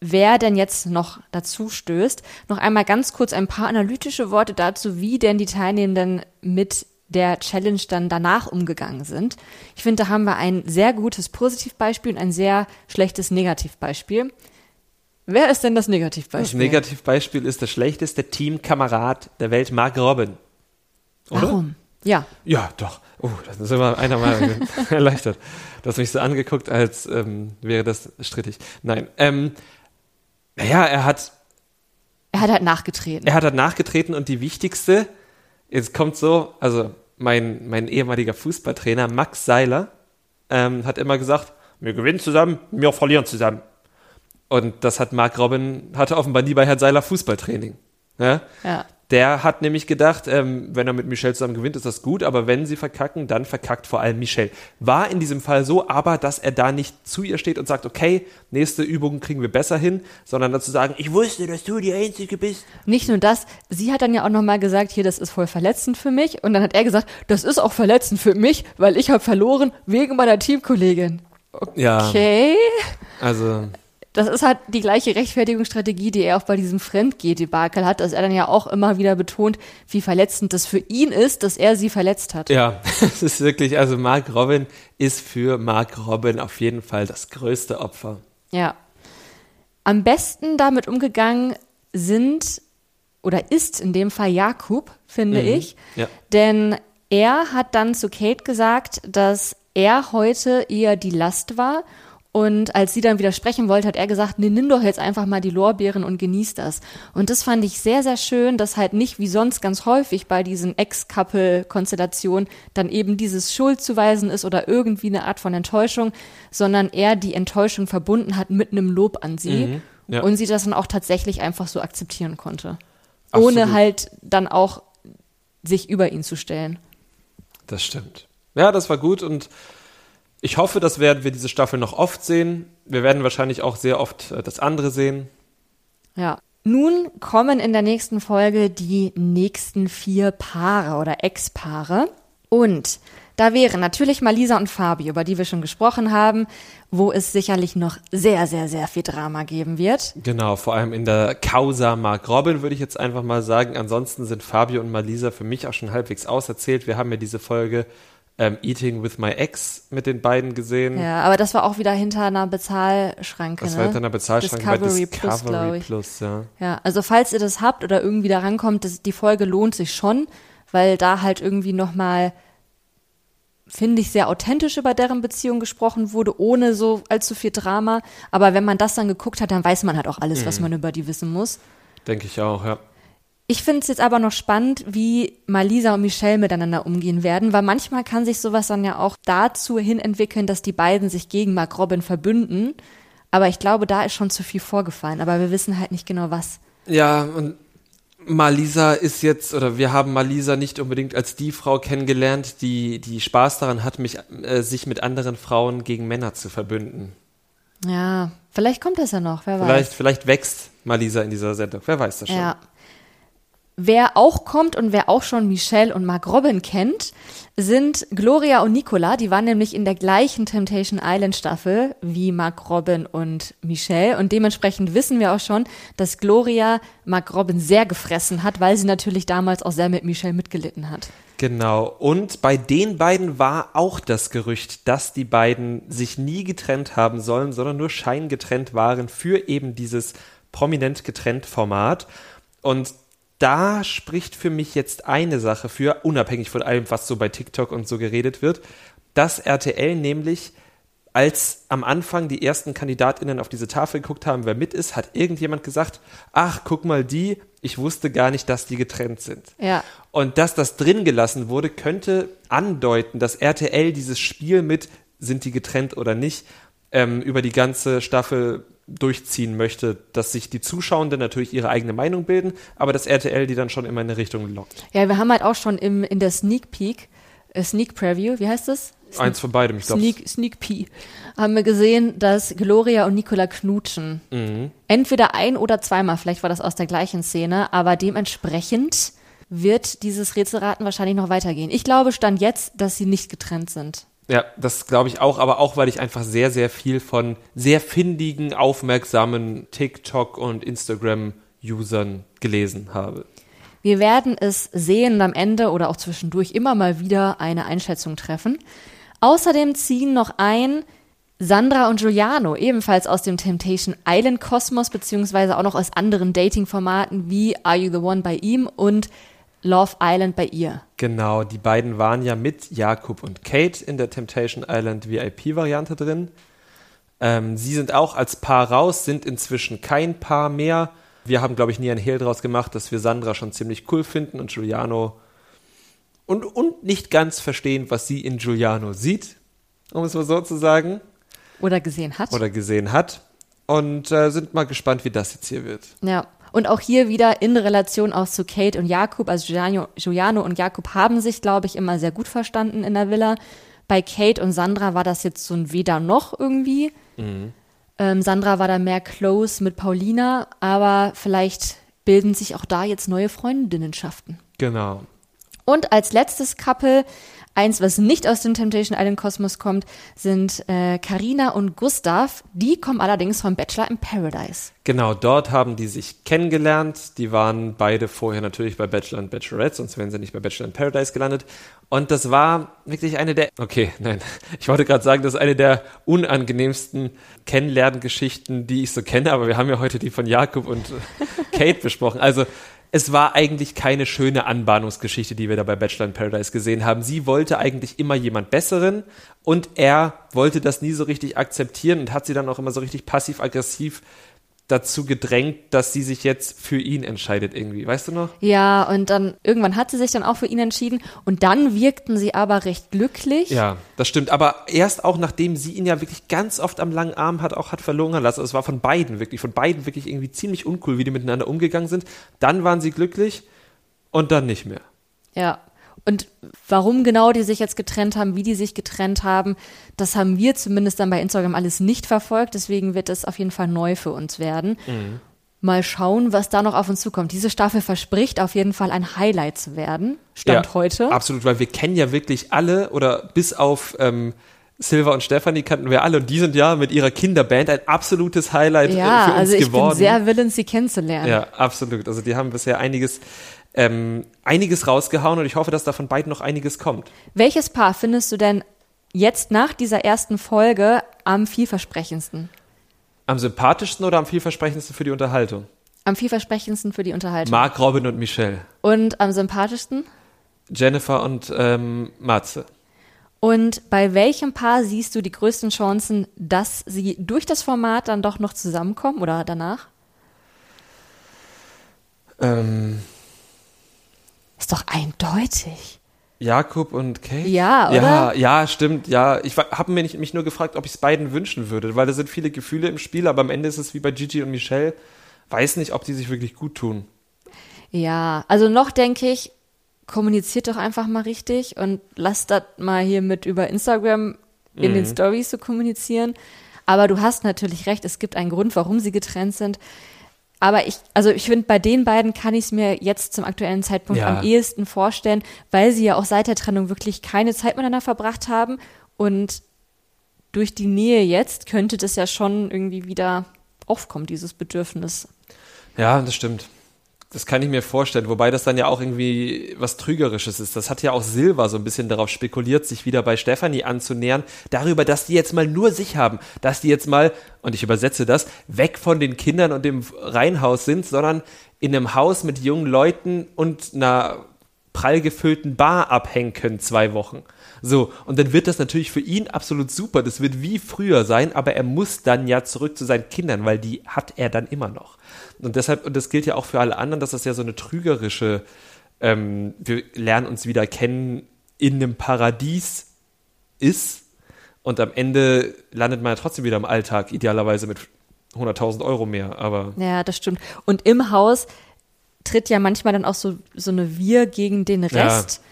wer denn jetzt noch dazu stößt, noch einmal ganz kurz ein paar analytische Worte dazu, wie denn die Teilnehmenden mit der Challenge dann danach umgegangen sind. Ich finde, da haben wir ein sehr gutes Positivbeispiel und ein sehr schlechtes Negativbeispiel. Wer ist denn das Negativbeispiel? Das Negativbeispiel ist das schlechteste Teamkamerad der Welt, Mark Robin. Oder? Warum? Ja. Ja, doch. Oh, das ist immer einer mal erleichtert. Du hast mich so angeguckt, als ähm, wäre das strittig. Nein. Ähm, naja, er hat. Er hat halt nachgetreten. Er hat halt nachgetreten und die wichtigste, jetzt kommt so, also mein, mein ehemaliger Fußballtrainer Max Seiler ähm, hat immer gesagt, wir gewinnen zusammen, wir verlieren zusammen. Und das hat Mark Robin, hatte offenbar nie bei Herrn Seiler Fußballtraining. Ja? ja. Der hat nämlich gedacht, ähm, wenn er mit Michelle zusammen gewinnt, ist das gut, aber wenn sie verkacken, dann verkackt vor allem Michelle. War in diesem Fall so, aber dass er da nicht zu ihr steht und sagt, okay, nächste Übung kriegen wir besser hin, sondern dazu sagen, ich wusste, dass du die Einzige bist. Nicht nur das, sie hat dann ja auch nochmal gesagt, hier, das ist voll verletzend für mich. Und dann hat er gesagt, das ist auch verletzend für mich, weil ich habe verloren wegen meiner Teamkollegin. Okay. Ja. Also das ist halt die gleiche Rechtfertigungsstrategie, die er auch bei diesem Fremdgeh-Debakel hat, dass er dann ja auch immer wieder betont, wie verletzend das für ihn ist, dass er sie verletzt hat. Ja, es ist wirklich, also Mark Robin ist für Mark Robin auf jeden Fall das größte Opfer. Ja. Am besten damit umgegangen sind oder ist in dem Fall Jakub, finde mhm. ich. Ja. Denn er hat dann zu Kate gesagt, dass er heute eher die Last war und als sie dann widersprechen wollte, hat er gesagt, nee, nimm doch jetzt einfach mal die Lorbeeren und genieß das. Und das fand ich sehr, sehr schön, dass halt nicht wie sonst ganz häufig bei diesen Ex-Couple-Konstellationen dann eben dieses Schuldzuweisen ist oder irgendwie eine Art von Enttäuschung, sondern er die Enttäuschung verbunden hat mit einem Lob an sie mhm, ja. und sie das dann auch tatsächlich einfach so akzeptieren konnte. Absolut. Ohne halt dann auch sich über ihn zu stellen. Das stimmt. Ja, das war gut und ich hoffe, das werden wir diese Staffel noch oft sehen. Wir werden wahrscheinlich auch sehr oft äh, das andere sehen. Ja. Nun kommen in der nächsten Folge die nächsten vier Paare oder Ex-Paare. Und da wären natürlich Malisa und Fabio, über die wir schon gesprochen haben, wo es sicherlich noch sehr, sehr, sehr viel Drama geben wird. Genau, vor allem in der Causa Mark Robin würde ich jetzt einfach mal sagen. Ansonsten sind Fabio und Malisa für mich auch schon halbwegs auserzählt. Wir haben ja diese Folge ähm, Eating with My Ex mit den beiden gesehen. Ja, aber das war auch wieder hinter einer Bezahlschranke. Das ne? war hinter einer Bezahlschranke Discovery bei Discovery Plus, Plus, ja. Ja, also falls ihr das habt oder irgendwie da rankommt, das, die Folge lohnt sich schon, weil da halt irgendwie nochmal, finde ich, sehr authentisch über deren Beziehung gesprochen wurde, ohne so allzu viel Drama. Aber wenn man das dann geguckt hat, dann weiß man halt auch alles, mhm. was man über die wissen muss. Denke ich auch, ja. Ich finde es jetzt aber noch spannend, wie Malisa und Michelle miteinander umgehen werden, weil manchmal kann sich sowas dann ja auch dazu hin entwickeln, dass die beiden sich gegen Mark Robin verbünden. Aber ich glaube, da ist schon zu viel vorgefallen, aber wir wissen halt nicht genau was. Ja, und Malisa ist jetzt, oder wir haben Malisa nicht unbedingt als die Frau kennengelernt, die, die Spaß daran hat, mich, äh, sich mit anderen Frauen gegen Männer zu verbünden. Ja, vielleicht kommt das ja noch, wer vielleicht, weiß. Vielleicht wächst Malisa in dieser Sendung, wer weiß das schon. Ja. Wer auch kommt und wer auch schon Michelle und Mark Robin kennt, sind Gloria und Nicola. Die waren nämlich in der gleichen Temptation Island Staffel wie Mark Robin und Michelle. Und dementsprechend wissen wir auch schon, dass Gloria Mark Robin sehr gefressen hat, weil sie natürlich damals auch sehr mit Michelle mitgelitten hat. Genau. Und bei den beiden war auch das Gerücht, dass die beiden sich nie getrennt haben sollen, sondern nur scheingetrennt waren für eben dieses prominent getrennt Format. Und da spricht für mich jetzt eine Sache für, unabhängig von allem, was so bei TikTok und so geredet wird, dass RTL nämlich, als am Anfang die ersten KandidatInnen auf diese Tafel geguckt haben, wer mit ist, hat irgendjemand gesagt, ach, guck mal die, ich wusste gar nicht, dass die getrennt sind. Ja. Und dass das drin gelassen wurde, könnte andeuten, dass RTL dieses Spiel mit, sind die getrennt oder nicht, ähm, über die ganze Staffel durchziehen möchte, dass sich die Zuschauenden natürlich ihre eigene Meinung bilden, aber dass RTL die dann schon immer in eine Richtung lockt. Ja, wir haben halt auch schon im, in der Sneak Peek, äh, Sneak Preview, wie heißt das? Eins von beidem, ich glaube. Sneak, Sneak Pea, haben wir gesehen, dass Gloria und Nicola knutschen. Mhm. Entweder ein oder zweimal, vielleicht war das aus der gleichen Szene, aber dementsprechend wird dieses Rätselraten wahrscheinlich noch weitergehen. Ich glaube, stand jetzt, dass sie nicht getrennt sind. Ja, das glaube ich auch, aber auch, weil ich einfach sehr, sehr viel von sehr findigen, aufmerksamen TikTok- und Instagram-Usern gelesen habe. Wir werden es sehen und am Ende oder auch zwischendurch immer mal wieder eine Einschätzung treffen. Außerdem ziehen noch ein Sandra und Giuliano, ebenfalls aus dem Temptation Island Kosmos, beziehungsweise auch noch aus anderen Dating-Formaten wie Are You the One bei ihm und Love Island bei ihr. Genau, die beiden waren ja mit Jakob und Kate in der Temptation Island VIP-Variante drin. Ähm, sie sind auch als Paar raus, sind inzwischen kein Paar mehr. Wir haben, glaube ich, nie ein Hehl draus gemacht, dass wir Sandra schon ziemlich cool finden und Giuliano und, und nicht ganz verstehen, was sie in Giuliano sieht, um es mal so zu sagen. Oder gesehen hat. Oder gesehen hat. Und äh, sind mal gespannt, wie das jetzt hier wird. Ja. Und auch hier wieder in Relation auch zu Kate und Jakob, also Giuliano, Giuliano und Jakob haben sich, glaube ich, immer sehr gut verstanden in der Villa. Bei Kate und Sandra war das jetzt so ein Weder noch irgendwie. Mhm. Ähm, Sandra war da mehr close mit Paulina, aber vielleicht bilden sich auch da jetzt neue Freundinnenschaften. Genau. Und als letztes Couple, eins, was nicht aus dem Temptation Island Kosmos kommt, sind Karina äh, und Gustav. Die kommen allerdings vom Bachelor in Paradise. Genau, dort haben die sich kennengelernt. Die waren beide vorher natürlich bei Bachelor und Bachelorette, sonst wären sie nicht bei Bachelor in Paradise gelandet. Und das war wirklich eine der, okay, nein, ich wollte gerade sagen, das ist eine der unangenehmsten Kennenlerngeschichten, die ich so kenne, aber wir haben ja heute die von Jakob und Kate besprochen. Also es war eigentlich keine schöne Anbahnungsgeschichte, die wir da bei Bachelor in Paradise gesehen haben. Sie wollte eigentlich immer jemand Besseren und er wollte das nie so richtig akzeptieren und hat sie dann auch immer so richtig passiv-aggressiv dazu gedrängt, dass sie sich jetzt für ihn entscheidet irgendwie. Weißt du noch? Ja, und dann irgendwann hat sie sich dann auch für ihn entschieden und dann wirkten sie aber recht glücklich. Ja, das stimmt. Aber erst auch nachdem sie ihn ja wirklich ganz oft am langen Arm hat, auch hat verlungern lassen. Also es war von beiden wirklich, von beiden wirklich irgendwie ziemlich uncool, wie die miteinander umgegangen sind. Dann waren sie glücklich und dann nicht mehr. Ja. Und warum genau die sich jetzt getrennt haben, wie die sich getrennt haben, das haben wir zumindest dann bei Instagram alles nicht verfolgt. Deswegen wird es auf jeden Fall neu für uns werden. Mhm. Mal schauen, was da noch auf uns zukommt. Diese Staffel verspricht auf jeden Fall ein Highlight zu werden. Stand ja, heute. Absolut, weil wir kennen ja wirklich alle oder bis auf ähm, Silva und Stefanie kannten wir alle und die sind ja mit ihrer Kinderband ein absolutes Highlight ja, äh, für uns also ich geworden. bin sehr willens, sie kennenzulernen. Ja, absolut. Also die haben bisher einiges ähm, einiges rausgehauen und ich hoffe, dass da von beiden noch einiges kommt. Welches Paar findest du denn jetzt nach dieser ersten Folge am vielversprechendsten? Am sympathischsten oder am vielversprechendsten für die Unterhaltung? Am vielversprechendsten für die Unterhaltung. Mark, Robin und Michelle. Und am sympathischsten? Jennifer und ähm, Matze. Und bei welchem Paar siehst du die größten Chancen, dass sie durch das Format dann doch noch zusammenkommen oder danach? Ähm, ist doch eindeutig. Jakob und Kate? Ja, oder? Ja, ja, stimmt, ja. Ich habe mich, mich nur gefragt, ob ich es beiden wünschen würde, weil da sind viele Gefühle im Spiel, aber am Ende ist es wie bei Gigi und Michelle. Weiß nicht, ob die sich wirklich gut tun. Ja, also noch denke ich, kommuniziert doch einfach mal richtig und lasst das mal hier mit über Instagram in mhm. den Stories zu so kommunizieren. Aber du hast natürlich recht, es gibt einen Grund, warum sie getrennt sind. Aber ich, also ich finde, bei den beiden kann ich es mir jetzt zum aktuellen Zeitpunkt ja. am ehesten vorstellen, weil sie ja auch seit der Trennung wirklich keine Zeit miteinander verbracht haben. Und durch die Nähe jetzt könnte das ja schon irgendwie wieder aufkommen, dieses Bedürfnis. Ja, das stimmt. Das kann ich mir vorstellen, wobei das dann ja auch irgendwie was Trügerisches ist. Das hat ja auch Silva so ein bisschen darauf spekuliert, sich wieder bei Stefanie anzunähern, darüber, dass die jetzt mal nur sich haben, dass die jetzt mal, und ich übersetze das, weg von den Kindern und dem Reihenhaus sind, sondern in einem Haus mit jungen Leuten und einer prall gefüllten Bar abhängen können, zwei Wochen. So, und dann wird das natürlich für ihn absolut super. Das wird wie früher sein, aber er muss dann ja zurück zu seinen Kindern, weil die hat er dann immer noch. Und deshalb, und das gilt ja auch für alle anderen, dass das ja so eine trügerische, ähm, wir lernen uns wieder kennen, in einem Paradies ist. Und am Ende landet man ja trotzdem wieder im Alltag, idealerweise mit 100.000 Euro mehr. Aber ja, das stimmt. Und im Haus tritt ja manchmal dann auch so, so eine Wir gegen den Rest. Ja.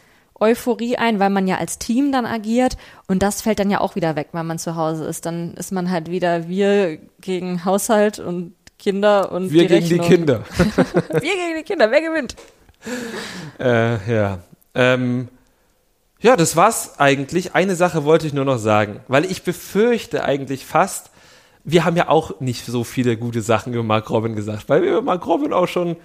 Euphorie ein, weil man ja als Team dann agiert und das fällt dann ja auch wieder weg, wenn man zu Hause ist. Dann ist man halt wieder wir gegen Haushalt und Kinder und Wir die gegen Rechnung. die Kinder. wir gegen die Kinder, wer gewinnt? äh, ja. Ähm, ja, das war's eigentlich. Eine Sache wollte ich nur noch sagen, weil ich befürchte eigentlich fast, wir haben ja auch nicht so viele gute Sachen über Mark Robin gesagt, weil wir Mark Robin auch schon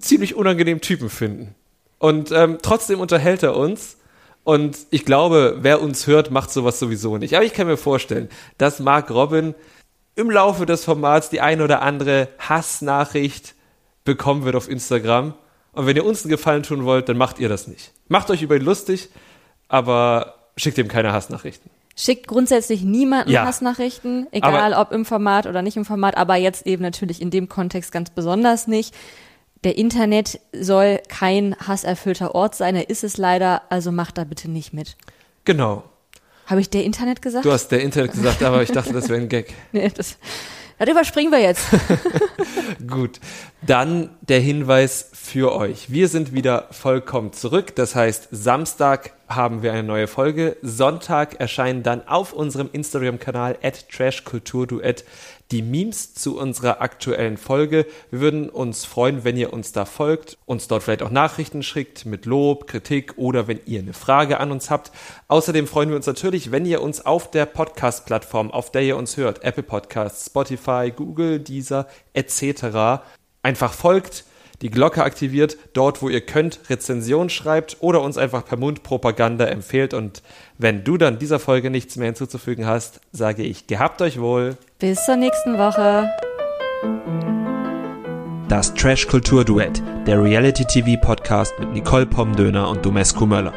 ziemlich unangenehmen Typen finden. Und ähm, trotzdem unterhält er uns. Und ich glaube, wer uns hört, macht sowas sowieso nicht. Aber ich kann mir vorstellen, dass Mark Robin im Laufe des Formats die ein oder andere Hassnachricht bekommen wird auf Instagram. Und wenn ihr uns einen Gefallen tun wollt, dann macht ihr das nicht. Macht euch über ihn lustig, aber schickt ihm keine Hassnachrichten. Schickt grundsätzlich niemanden Ja. Hassnachrichten, egal ob im Format oder nicht im Format, aber jetzt eben natürlich in dem Kontext ganz besonders nicht. Der Internet soll kein hasserfüllter Ort sein, er ist es leider, also macht da bitte nicht mit. Genau. Habe ich der Internet gesagt? Du hast der Internet gesagt, aber ich dachte, das wäre ein Gag. Nee, das, das überspringen wir jetzt. Gut, dann der Hinweis für euch. Wir sind wieder vollkommen zurück. Das heißt, Samstag haben wir eine neue Folge. Sonntag erscheinen dann auf unserem Instagram-Kanal at trashkulturduett die Memes zu unserer aktuellen Folge. Wir würden uns freuen, wenn ihr uns da folgt, uns dort vielleicht auch Nachrichten schickt mit Lob, Kritik oder wenn ihr eine Frage an uns habt. Außerdem freuen wir uns natürlich, wenn ihr uns auf der Podcast-Plattform, auf der ihr uns hört, Apple Podcasts, Spotify, Google, Deezer etc. einfach folgt, die Glocke aktiviert, dort wo ihr könnt, Rezension schreibt oder uns einfach per Mundpropaganda empfehlt. Und wenn du dann dieser Folge nichts mehr hinzuzufügen hast, sage ich, gehabt euch wohl. Bis zur nächsten Woche. Das Trash Kultur Duett, der Reality TV Podcast mit Nicole Pomdöner und Domescu Möller.